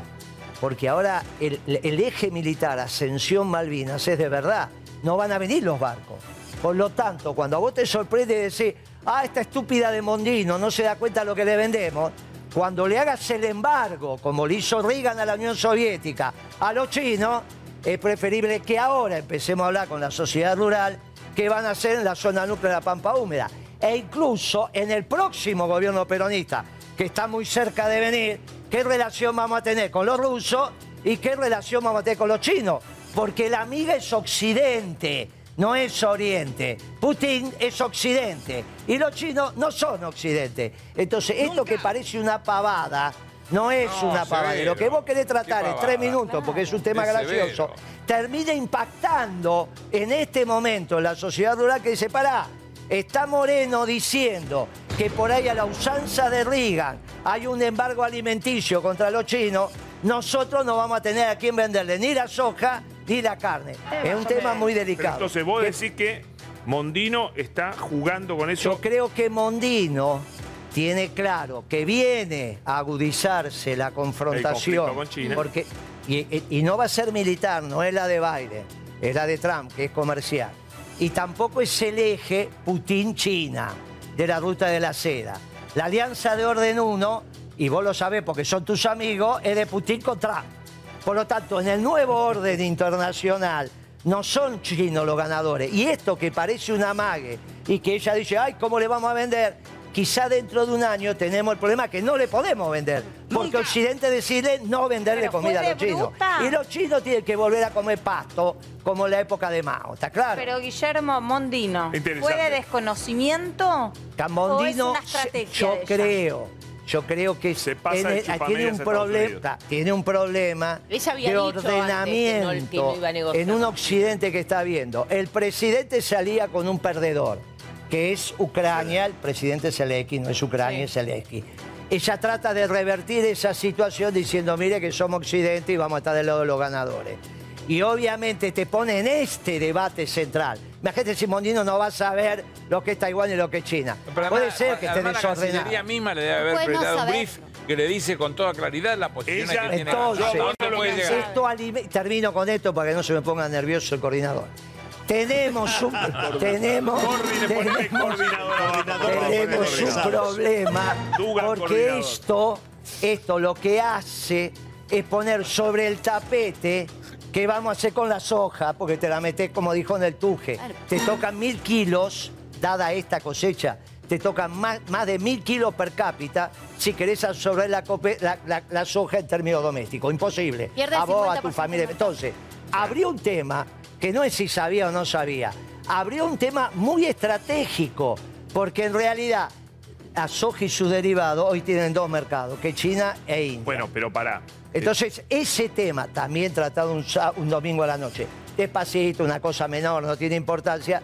Porque ahora el, el eje militar Ascensión Malvinas es de verdad. No van a venir los barcos. Por lo tanto, cuando a vos te sorprende decir, ah, esta estúpida de Mondino no se da cuenta de lo que le vendemos, cuando le hagas el embargo, como le hizo Reagan a la Unión Soviética, a los chinos, es preferible que ahora empecemos a hablar con la sociedad rural qué van a hacer en la zona núclea de la Pampa Húmeda. E incluso en el próximo gobierno peronista, que está muy cerca de venir, qué relación vamos a tener con los rusos y qué relación vamos a tener con los chinos. Porque la amiga es Occidente, no es Oriente. Putin es Occidente y los chinos no son Occidente. Entonces, esto que parece una pavada, no es No, una pavada. severo. Lo que vos querés tratar en tres minutos, porque es un tema Es gracioso, severo. termina impactando en este momento en la sociedad rural que dice, pará, está Moreno diciendo que por ahí a la usanza de Reagan hay un embargo alimenticio contra los chinos, nosotros no vamos a tener a quién venderle ni la soja ni la carne. Es un tema muy Pero delicado. entonces vos decís que Mondino está jugando con eso. Yo creo que Mondino tiene claro que viene a agudizarse la confrontación. conflicto con China. Porque, y, y- y no va a ser militar, no es la de Biden, es la de Trump, que es comercial. Y tampoco es el eje Putin-China de la ruta de la seda. La alianza de orden 1, y vos lo sabés porque son tus amigos, es de Putin con Trump. Por lo tanto, en el nuevo orden internacional no son chinos los ganadores. Y esto que parece una mague y que ella dice, ay, ¿cómo le vamos a vender? Quizá dentro de un año tenemos el problema que no le podemos vender. Porque Occidente decide no venderle Pero comida a los chinos. bruta. Y los chinos tienen que volver a comer pasto como en la época de Mao, ¿está claro? Pero Guillermo Mondino. ¿fue de desconocimiento? Camondino, ¿O es una estrategia yo de creo, yo creo que pasa tiene, un problema, tiene un problema de que no- ordenamiento que no iba a negociar. en un occidente que está viendo. El presidente salía con un perdedor, que es Ucrania, el presidente Zelensky, no es Ucrania, es Zelensky. Ella trata de revertir esa situación diciendo, mire que somos occidente y vamos a estar del lado de los ganadores. Y obviamente te pone en este debate central. Imagínate si Mondino no va a saber lo que es Taiwán y lo que es China. Pero Puede además- ser que esté La desordenado. Cancillería misma le debe haber no prestado un brief que le dice con toda claridad la posición Ella- que alime- termino con esto para que no se me ponga nervioso el coordinador. Tenemos un, tenemos, tenemos, tenemos un problema porque esto, esto lo que hace es poner sobre el tapete qué vamos a hacer con la soja, porque te la metes como dijo en el tuje. Te tocan mil kilos, dada esta cosecha, te tocan más, más de mil kilos per cápita si querés absorber la, cope- la- la- la soja en términos domésticos. Imposible. Pierde a vos, a tu 50% familia. Entonces, abrió un tema que no es si sabía o no sabía. Abrió un tema muy estratégico, porque en realidad la soja y su derivado hoy tienen dos mercados, que es China e India. Bueno, pero para. Entonces, ese tema, también tratado un, domingo a la noche, despacito, una cosa menor, no tiene importancia,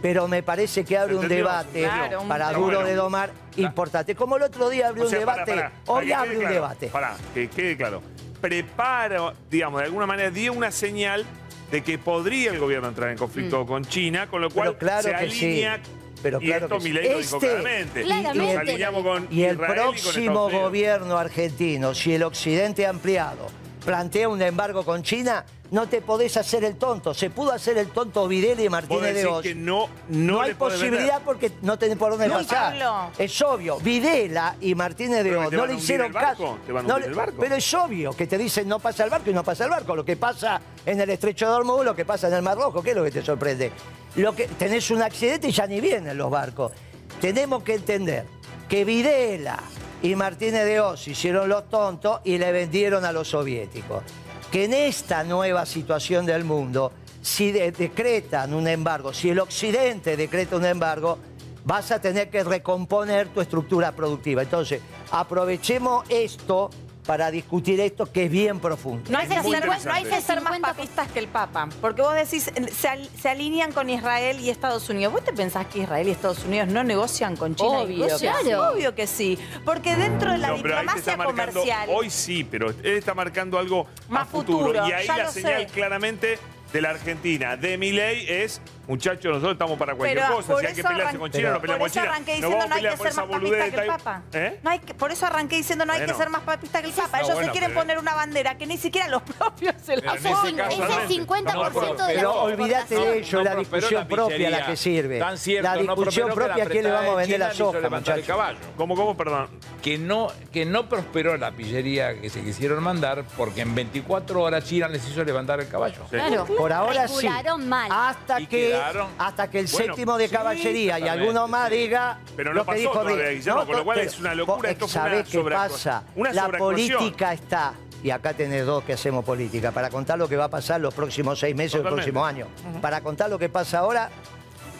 pero me parece que abre un debate Claro, para duro Bueno. de domar importante. Como el otro día abrió O sea, un debate, para hoy abre un claro, debate. Pará, que quede claro. Prepara, digamos, de alguna manera dio una señal de que podría el gobierno entrar en conflicto con China, con lo cual Mm. Pero claro se que sí. alinea. Pero y claro esto que sí. Lo dijo Este- claramente. Claramente. Nos alineamos con Y el Israel y con próximo gobierno argentino, si el Occidente ampliado plantea un embargo con China, no te podés hacer el tonto. Se pudo hacer el tonto Videla y Martínez de Oz. que no, no, hay posibilidad vender. porque no tenés por dónde No, pasar. Pablo. Es obvio. Videla y Martínez de Oz te no le hicieron caso. No le-. Pero es obvio que te dicen no pasa el barco y no pasa el barco. Lo que pasa en el estrecho de Hormuz, lo que pasa en el Mar Rojo, ¿qué es lo que te sorprende? Lo que tenés un accidente y ya ni vienen los barcos. Tenemos que entender que Videla y Martínez de Oz hicieron los tontos y le vendieron a los soviéticos. Que en esta nueva situación del mundo, si de- decretan un embargo, si el Occidente decreta un embargo, vas a tener que recomponer tu estructura productiva. Entonces, aprovechemos esto para discutir esto que es bien profundo. No hay, que ser, no hay interesante. que ser más papistas que el Papa. Porque vos decís, se, al- se alinean con Israel y Estados Unidos. ¿Vos te pensás que Israel y Estados Unidos no negocian con China? Obvio que sí. Obvio que sí. Porque dentro de la No, diplomacia marcando, comercial. hoy sí, pero él está marcando algo Más a futuro. futuro, Y ahí la señal sé. claramente de la Argentina, de Milei, es, muchachos, nosotros estamos para cualquier Pero cosa. por Si hay que eso pelearse con China, pero- no peleamos por con eso China. diciendo vamos a no hay pelear que por ser esa más boludez papista de que el Tai- Papa. ¿Eh? No hay que- por eso arranqué diciendo no hay Bueno. que ser más papista que el Papa. No, Ellos bueno, se quieren pero- poner una bandera que ni siquiera los propios se la Ese, Pero en ese cin- caso, ese realmente, 50% de Pero la olvídate de ello, No la discusión la propia la que sirve. Tan cierto, la no discusión propia, ¿a quién le vamos a de vender la soja, levantar el muchachos? caballo. ¿Cómo, cómo, perdón? Que no, que no prosperó la pillería que se quisieron mandar porque en 24 horas China les hizo levantar el caballo. Claro. Por ahora sí. Mal. Hasta que, hasta que el Bueno, séptimo de sí, caballería y alguno más sí. diga Pero no lo que pasó dijo todavía. Guillermo, con lo cual pero- es una locura, esto fue una ¿Sabés qué pasa? Una la política está, y acá tenés dos que hacemos política, para contar lo que va a pasar los próximos seis meses o el próximo año. Para contar lo que pasa ahora,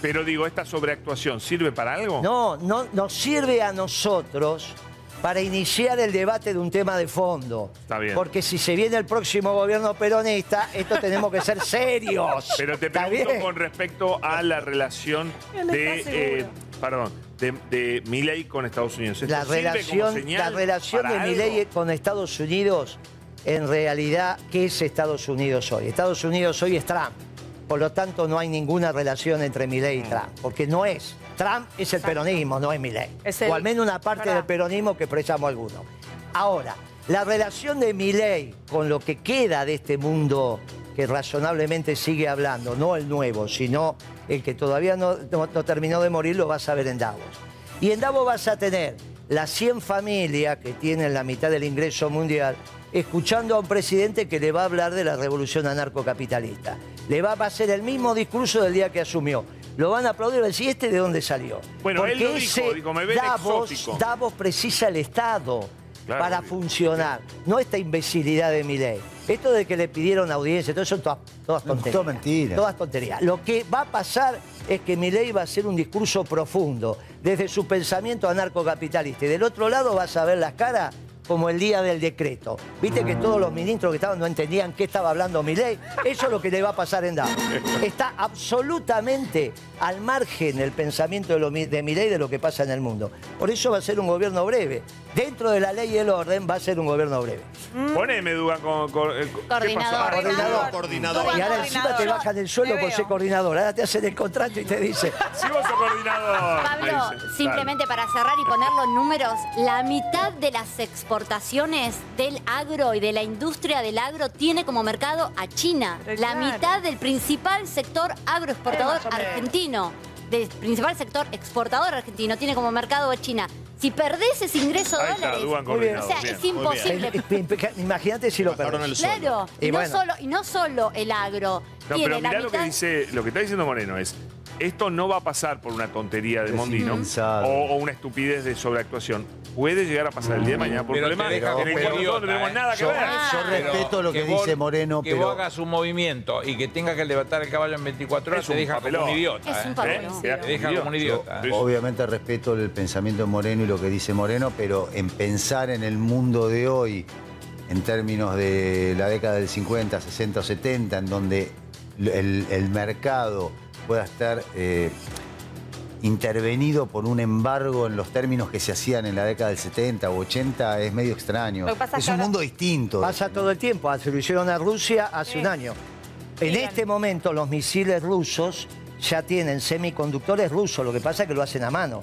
Pero digo, ¿esta sobreactuación sirve para algo? no, no nos sirve a nosotros para iniciar el debate de un tema de fondo. Está bien. Porque si se viene el próximo gobierno peronista, esto tenemos que ser serios. Pero te ¿Está pregunto bien? con respecto a la relación de, eh, perdón, de, de Milei con Estados Unidos. ¿Esto La relación, la relación de? Milei con Estados Unidos, en realidad, ¿qué es Estados Unidos hoy? Estados Unidos hoy es Trump. Por lo tanto, no hay ninguna relación entre Milei Mm. y Trump, porque no es. Trump es el peronismo, no es el- O al menos una parte ¿verdad? del peronismo que expresamos algunos. Ahora, la relación de Milei con lo que queda de este mundo que razonablemente sigue hablando, no el nuevo, sino el que todavía no, no- no terminó de morir, lo vas a ver en Davos. Y en Davos vas a tener las 100 familias que tienen la mitad del ingreso mundial escuchando a un presidente que le va a hablar de la revolución anarcocapitalista. Le va a hacer el mismo discurso del día que asumió. Lo van a aplaudir y van a decir, ¿este de dónde salió? Bueno, él Porque lo dijo, ese dijo, me ven Davos, exótico. Davos precisa el Estado Claro, para funcionar, no esta imbecilidad de Milei. Esto de que le pidieron audiencia, todo eso son todas, todas tonterías. todo mentira. Todas tonterías. Lo que va a pasar es que Milei va a hacer un discurso profundo desde su pensamiento anarcocapitalista. Y del otro lado vas a ver las caras como el día del decreto. Viste que todos los ministros que estaban no entendían qué estaba hablando Milei. Eso es lo que le va a pasar en Davos. Está absolutamente al margen el pensamiento de, lo, mi- de Milei de lo que pasa en el mundo. Por eso va a ser un gobierno breve. Dentro de la ley y el orden va a ser un gobierno breve. Poneme, Dugan, con... con- ¿qué Coordinador. pasó? Coordinador. Coordinador. Y ahora encima te bajan el sueldo Te por ser coordinador. Ahora te hacen el contrato y te dicen, Si vos sos coordinador. Pablo, dice. simplemente para cerrar y poner los números, la mitad de las exportaciones del agro y de la industria del agro tiene como mercado a China. La mitad del principal sector agroexportador Eh, argentino, del principal sector exportador argentino, tiene como mercado a China. Si perdés ese ingreso de Ahí está, dólares, Dugan o sea, bien. es imposible. imagínate si lo Bajaron perdés. el sueldo. Claro, Y y, no bueno. solo, y no solo el agro. No, tiene pero la mirá lo que mitad- dice, lo que está diciendo Moreno es, esto no va a pasar por una tontería de Mondino o, o una estupidez de sobreactuación. Puede llegar a pasar el día de mañana por Pero problemas te deja en el como cual nosotros no idiota, tenemos ¿eh? nada que Yo, ver. yo Pero respeto lo que, vos- dice Moreno, que pero vos hagas un movimiento y que tenga que levantar el caballo en 24 horas Es te un deja papelón. como un idiota. Es un ¿eh? papelón. Te deja como un idiota. Obviamente respeto el pensamiento de Moreno y lo que dice Moreno, pero en pensar en el mundo de hoy, en términos de la década del 50, 60 o 70, en donde el, el mercado pueda estar eh, intervenido por un embargo en los términos que se hacían en la década del 70 o 80 es medio extraño. Lo que pasa es que un ahora- mundo distinto. Pasa todo el tiempo. Se lo hicieron a Rusia hace un año. En este momento los misiles rusos ya tienen semiconductores rusos, lo que pasa es que lo hacen a mano.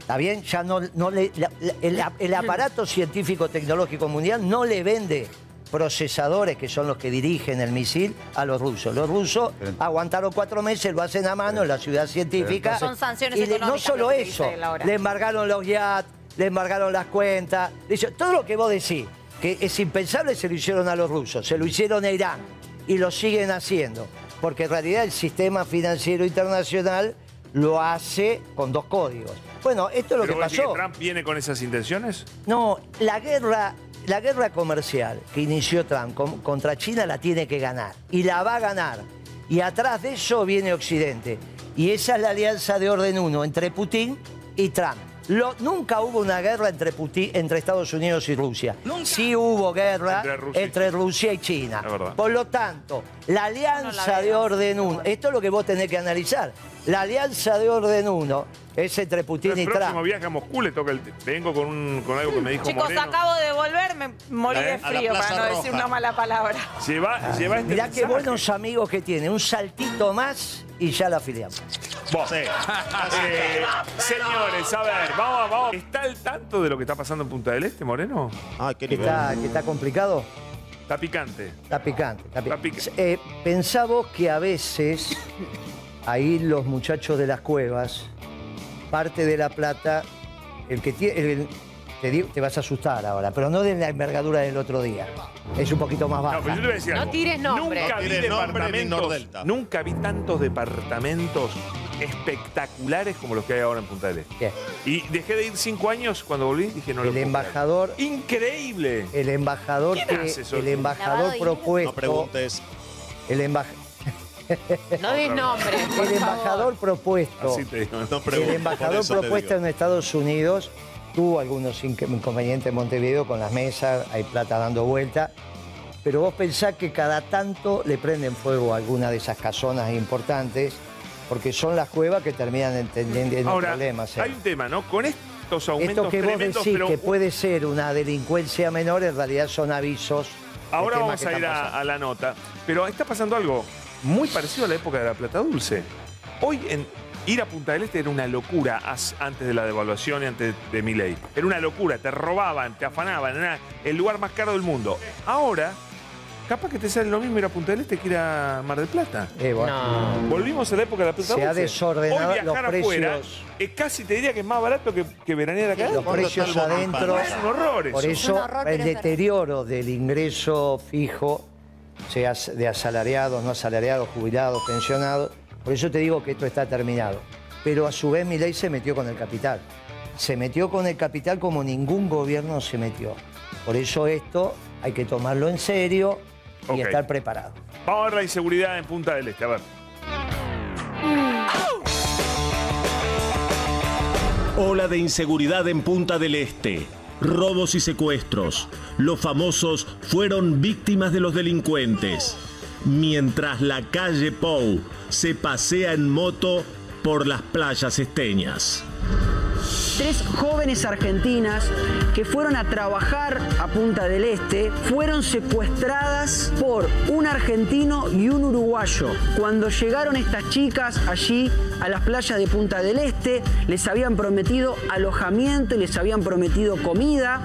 ¿Está bien? Ya no, no le, la- la- el, el aparato científico tecnológico mundial no le vende procesadores, que son los que dirigen el misil, a los rusos. Los rusos aguantaron cuatro meses, lo hacen a mano en la ciudad científica. Son sanciones Y le- no solo eso, le embargaron los yachts, le embargaron las cuentas. le hizo- Todo lo que vos decís, que es impensable, se lo hicieron a los rusos, se lo hicieron a Irán y lo siguen haciendo. Porque en realidad el sistema financiero internacional lo hace con dos códigos. Bueno, esto es lo ¿Pero que pasó. Trump viene con esas intenciones? No, la guerra, la guerra comercial que inició Trump con- contra China la tiene que ganar. Y la va a ganar. Y atrás de eso viene Occidente. Y esa es la alianza de orden uno entre Putin y Trump. Lo- nunca hubo una guerra entre, Putin, entre Estados Unidos y Rusia. Sí hubo guerra Entre entre Rusia y China. Por lo tanto, la alianza de orden uno, esto es lo que vos tenés que analizar. La alianza de orden uno es entre Putin El y próximo Trump. viaje a Moscú le toca el... Vengo con, un- con algo que me dijo Chicos, Moreno. acabo de volver, me morí ¿Eh? de frío, para no decir una mala palabra. Lleva, lleva este Mirá qué buenos amigos que tiene. Un saltito más y ya la afiliamos. Vos. Eh, señores, a ver, vamos, vamos. ¿Está al tanto de lo que está pasando en Punta del Este, Moreno? Ah, qué Que está, que está complicado. Está picante. Está picante. Está picante. Eh, pensá vos que a veces ahí los muchachos de las cuevas, parte de la plata, el que tiene. el- te, digo- te vas a asustar ahora, pero no de la envergadura del otro día. Es un poquito más baja. No, pero yo te voy a decir No algo. tires nombre. Nunca No vi tires nombre ni departamentos. Nordelta. Nunca vi tantos departamentos espectaculares como los que hay ahora en Punta del Este. Bien. Y dejé de ir cinco años cuando volví dije no lo El puedo embajador. creer. Increíble. El embajador ¿Quién que. hace eso? El Lavado embajador de propuesto. No preguntes. El embajador. No des nombre, por El embajador propuesto. Así te digo. No El preguntes. embajador eso te propuesto digo. en Estados Unidos tuvo algunos inc- inconvenientes en Montevideo con las mesas, hay plata dando vuelta, pero vos pensás que cada tanto le prenden fuego a alguna de esas casonas importantes, porque son las cuevas que terminan entendiendo Ahora, problemas. ¿eh? hay un tema, ¿no? Con estos aumentos Esto que vos decís pero que puede ser una delincuencia menor, en realidad son avisos. Ahora vamos a ir a, la nota. Pero está pasando algo muy parecido a la época de la Plata Dulce. Hoy en ir a Punta del Este era una locura antes de la devaluación y antes de mi ley. Era una locura, te robaban, te afanaban, era el lugar más caro del mundo. Ahora, capaz que te sale lo mismo ir a Punta del Este que ir a Mar del Plata. Eh, bueno. Volvimos a la época de la Plata Se ha desordenado Hoy viajar los afuera precios. es casi te diría que es más barato que, que veranear acá. Los precios adentro. Es un horror eso. Por eso horror, el deterioro del ingreso fijo, sea de asalariados, no asalariados, jubilados, pensionados, por eso te digo que esto está terminado. Pero a su vez mi ley se metió con el capital. Se metió con el capital como ningún gobierno se metió. Por eso esto hay que tomarlo en serio y estar preparado. Vamos a ver la inseguridad en Punta del Este, a ver. Ola de inseguridad en Punta del Este. Robos y secuestros. Los famosos fueron víctimas de los delincuentes. Mientras la calle Pou se pasea en moto por las playas esteñas. Tres jóvenes argentinas que fueron a trabajar a Punta del Este fueron secuestradas por un argentino y un uruguayo. Cuando llegaron estas chicas allí a las playas de Punta del Este, les habían prometido alojamiento y les habían prometido comida.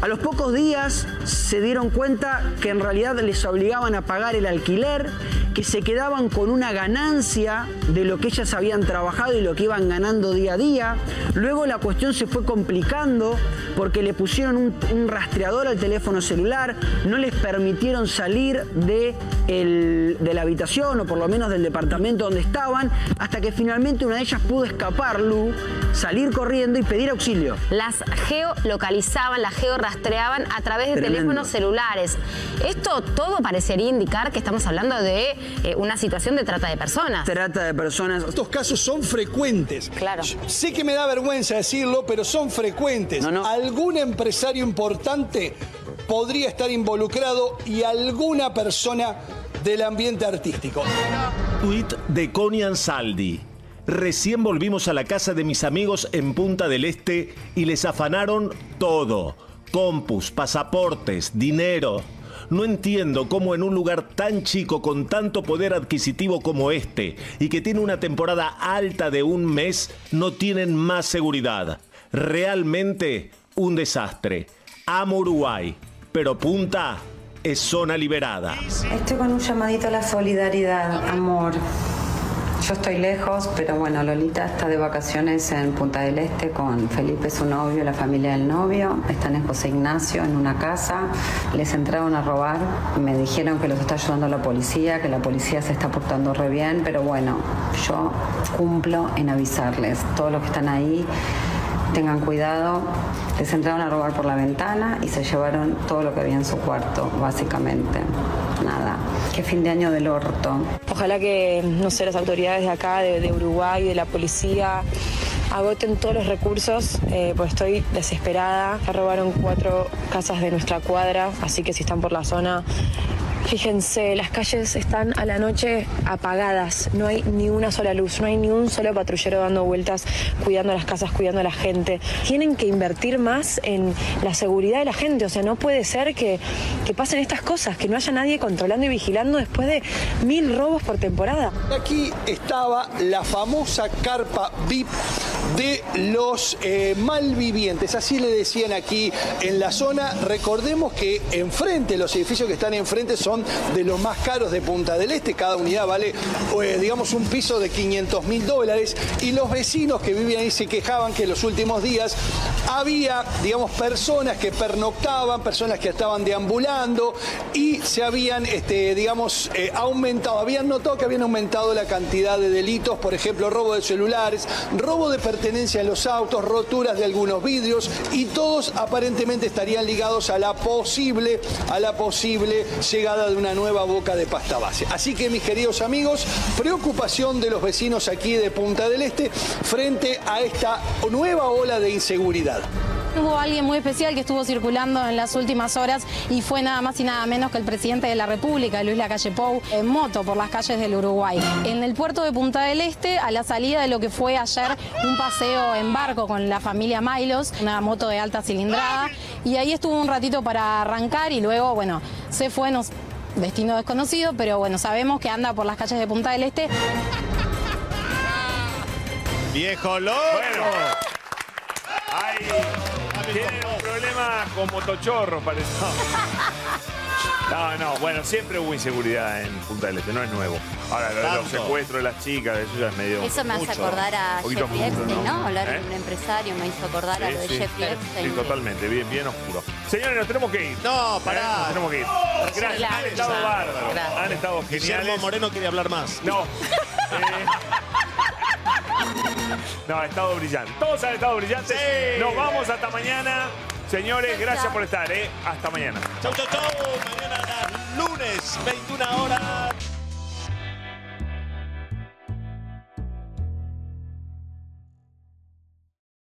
A los pocos días se dieron cuenta que en realidad les obligaban a pagar el alquiler, que se quedaban con una ganancia de lo que ellas habían trabajado y lo que iban ganando día a día. Luego la cuestión se fue complicando porque le pusieron un, un rastreador al teléfono celular, no les permitieron salir de, el- de la habitación o por lo menos del departamento donde estaban, hasta que finalmente una de ellas pudo escapar, Lu, salir corriendo y pedir auxilio. Las geolocalizaban, las georrastreaban a través de Tremendo. Teléfonos celulares. Esto todo parecería indicar que estamos hablando de eh, una situación de trata de personas. Trata de personas. Estos casos son frecuentes. Claro. Sé que me da vergüenza decirlo, pero son frecuentes. ¿Algún empresario importante podría estar involucrado y alguna persona del ambiente artístico. Tweet de Connie Ansaldi. Recién volvimos a la casa de mis amigos en Punta del Este y les afanaron todo. Compus, pasaportes, dinero. No entiendo cómo en un lugar tan chico con tanto poder adquisitivo como este y que tiene una temporada alta de un mes no tienen más seguridad. Realmente un desastre. Amo Uruguay, pero Punta es zona liberada. Estoy con un llamadito a la solidaridad, amor. Yo estoy lejos, pero bueno, Lolita está de vacaciones en Punta del Este con Felipe, su novio, la familia del novio. Están en José Ignacio, en una casa. Les entraron a robar. Me dijeron que los está ayudando la policía, que la policía se está portando re bien, pero bueno, yo cumplo en avisarles. Todos los que están ahí tengan cuidado. Les entraron a robar por la ventana y se llevaron todo lo que había en su cuarto, básicamente. Nada. Qué fin de año del orto. Ojalá que, no sé, las autoridades de acá, de, Uruguay, de la policía, agoten todos los recursos, eh, pues estoy desesperada. Ya robaron cuatro casas de nuestra cuadra, así que si están por la zona, Fíjense, las calles están a la noche apagadas, no hay ni una sola luz, no hay ni un solo patrullero dando vueltas, cuidando las casas, cuidando a la gente. Tienen que invertir más en la seguridad de la gente, o sea, no puede ser que, que pasen estas cosas, que no haya nadie controlando y vigilando después de mil robos por temporada. Aquí estaba la famosa carpa VIP de los eh, malvivientes, así le decían aquí en la zona. Recordemos que enfrente, los edificios que están enfrente son de los más caros de Punta del Este, cada unidad vale, eh, digamos, un piso de 500 mil dólares. Y los vecinos que vivían ahí se quejaban que en los últimos días había, digamos, personas que pernoctaban, personas que estaban deambulando y se habían, este, digamos, eh, aumentado, habían notado que habían aumentado la cantidad de delitos, por ejemplo, robo de celulares, robo de pertenencia a los autos, roturas de algunos vidrios y todos aparentemente estarían ligados a la posible, a la posible llegada de una nueva boca de pasta base. Así que mis queridos amigos, preocupación de los vecinos aquí de Punta del Este frente a esta nueva ola de inseguridad. Hubo alguien muy especial que estuvo circulando en las últimas horas y fue nada más y nada menos que el presidente de la República, Luis Lacalle Pou, en moto por las calles del Uruguay. En el puerto de Punta del Este, a la salida de lo que fue ayer un paseo en barco con la familia Milos, una moto de alta cilindrada, y ahí estuvo un ratito para arrancar y luego, bueno, se fue, nos- destino desconocido, pero bueno, sabemos que anda por las calles de Punta del Este. ¡Viejo loco! Ay, tienen un problema con motochorros, parece. No, no, bueno, siempre hubo inseguridad en Punta del Este, no es nuevo. Ahora, lo de los Tanto. secuestros de las chicas, eso ya es medio. Eso me hace mucho. acordar a poquito Jeffrey Epstein, ¿no? Hablar ¿Eh? de un empresario me hizo acordar a lo de Sí. Jeffrey Epstein. Sí, totalmente, bien, bien oscuro. Señores, nos tenemos que ir. No, pará. ¿Eh? Nos tenemos que ir. Gracias, han estado bárbaros. Gracias. Han estado Guillermo geniales. Moreno quiere hablar más. No. Eh, No, ha estado brillante. Todos han estado brillantes. Sí. Nos vamos hasta mañana. Señores, gracias por estar, ¿eh? Hasta mañana. Chau, chau, chau. Mañana lunes, 21 horas.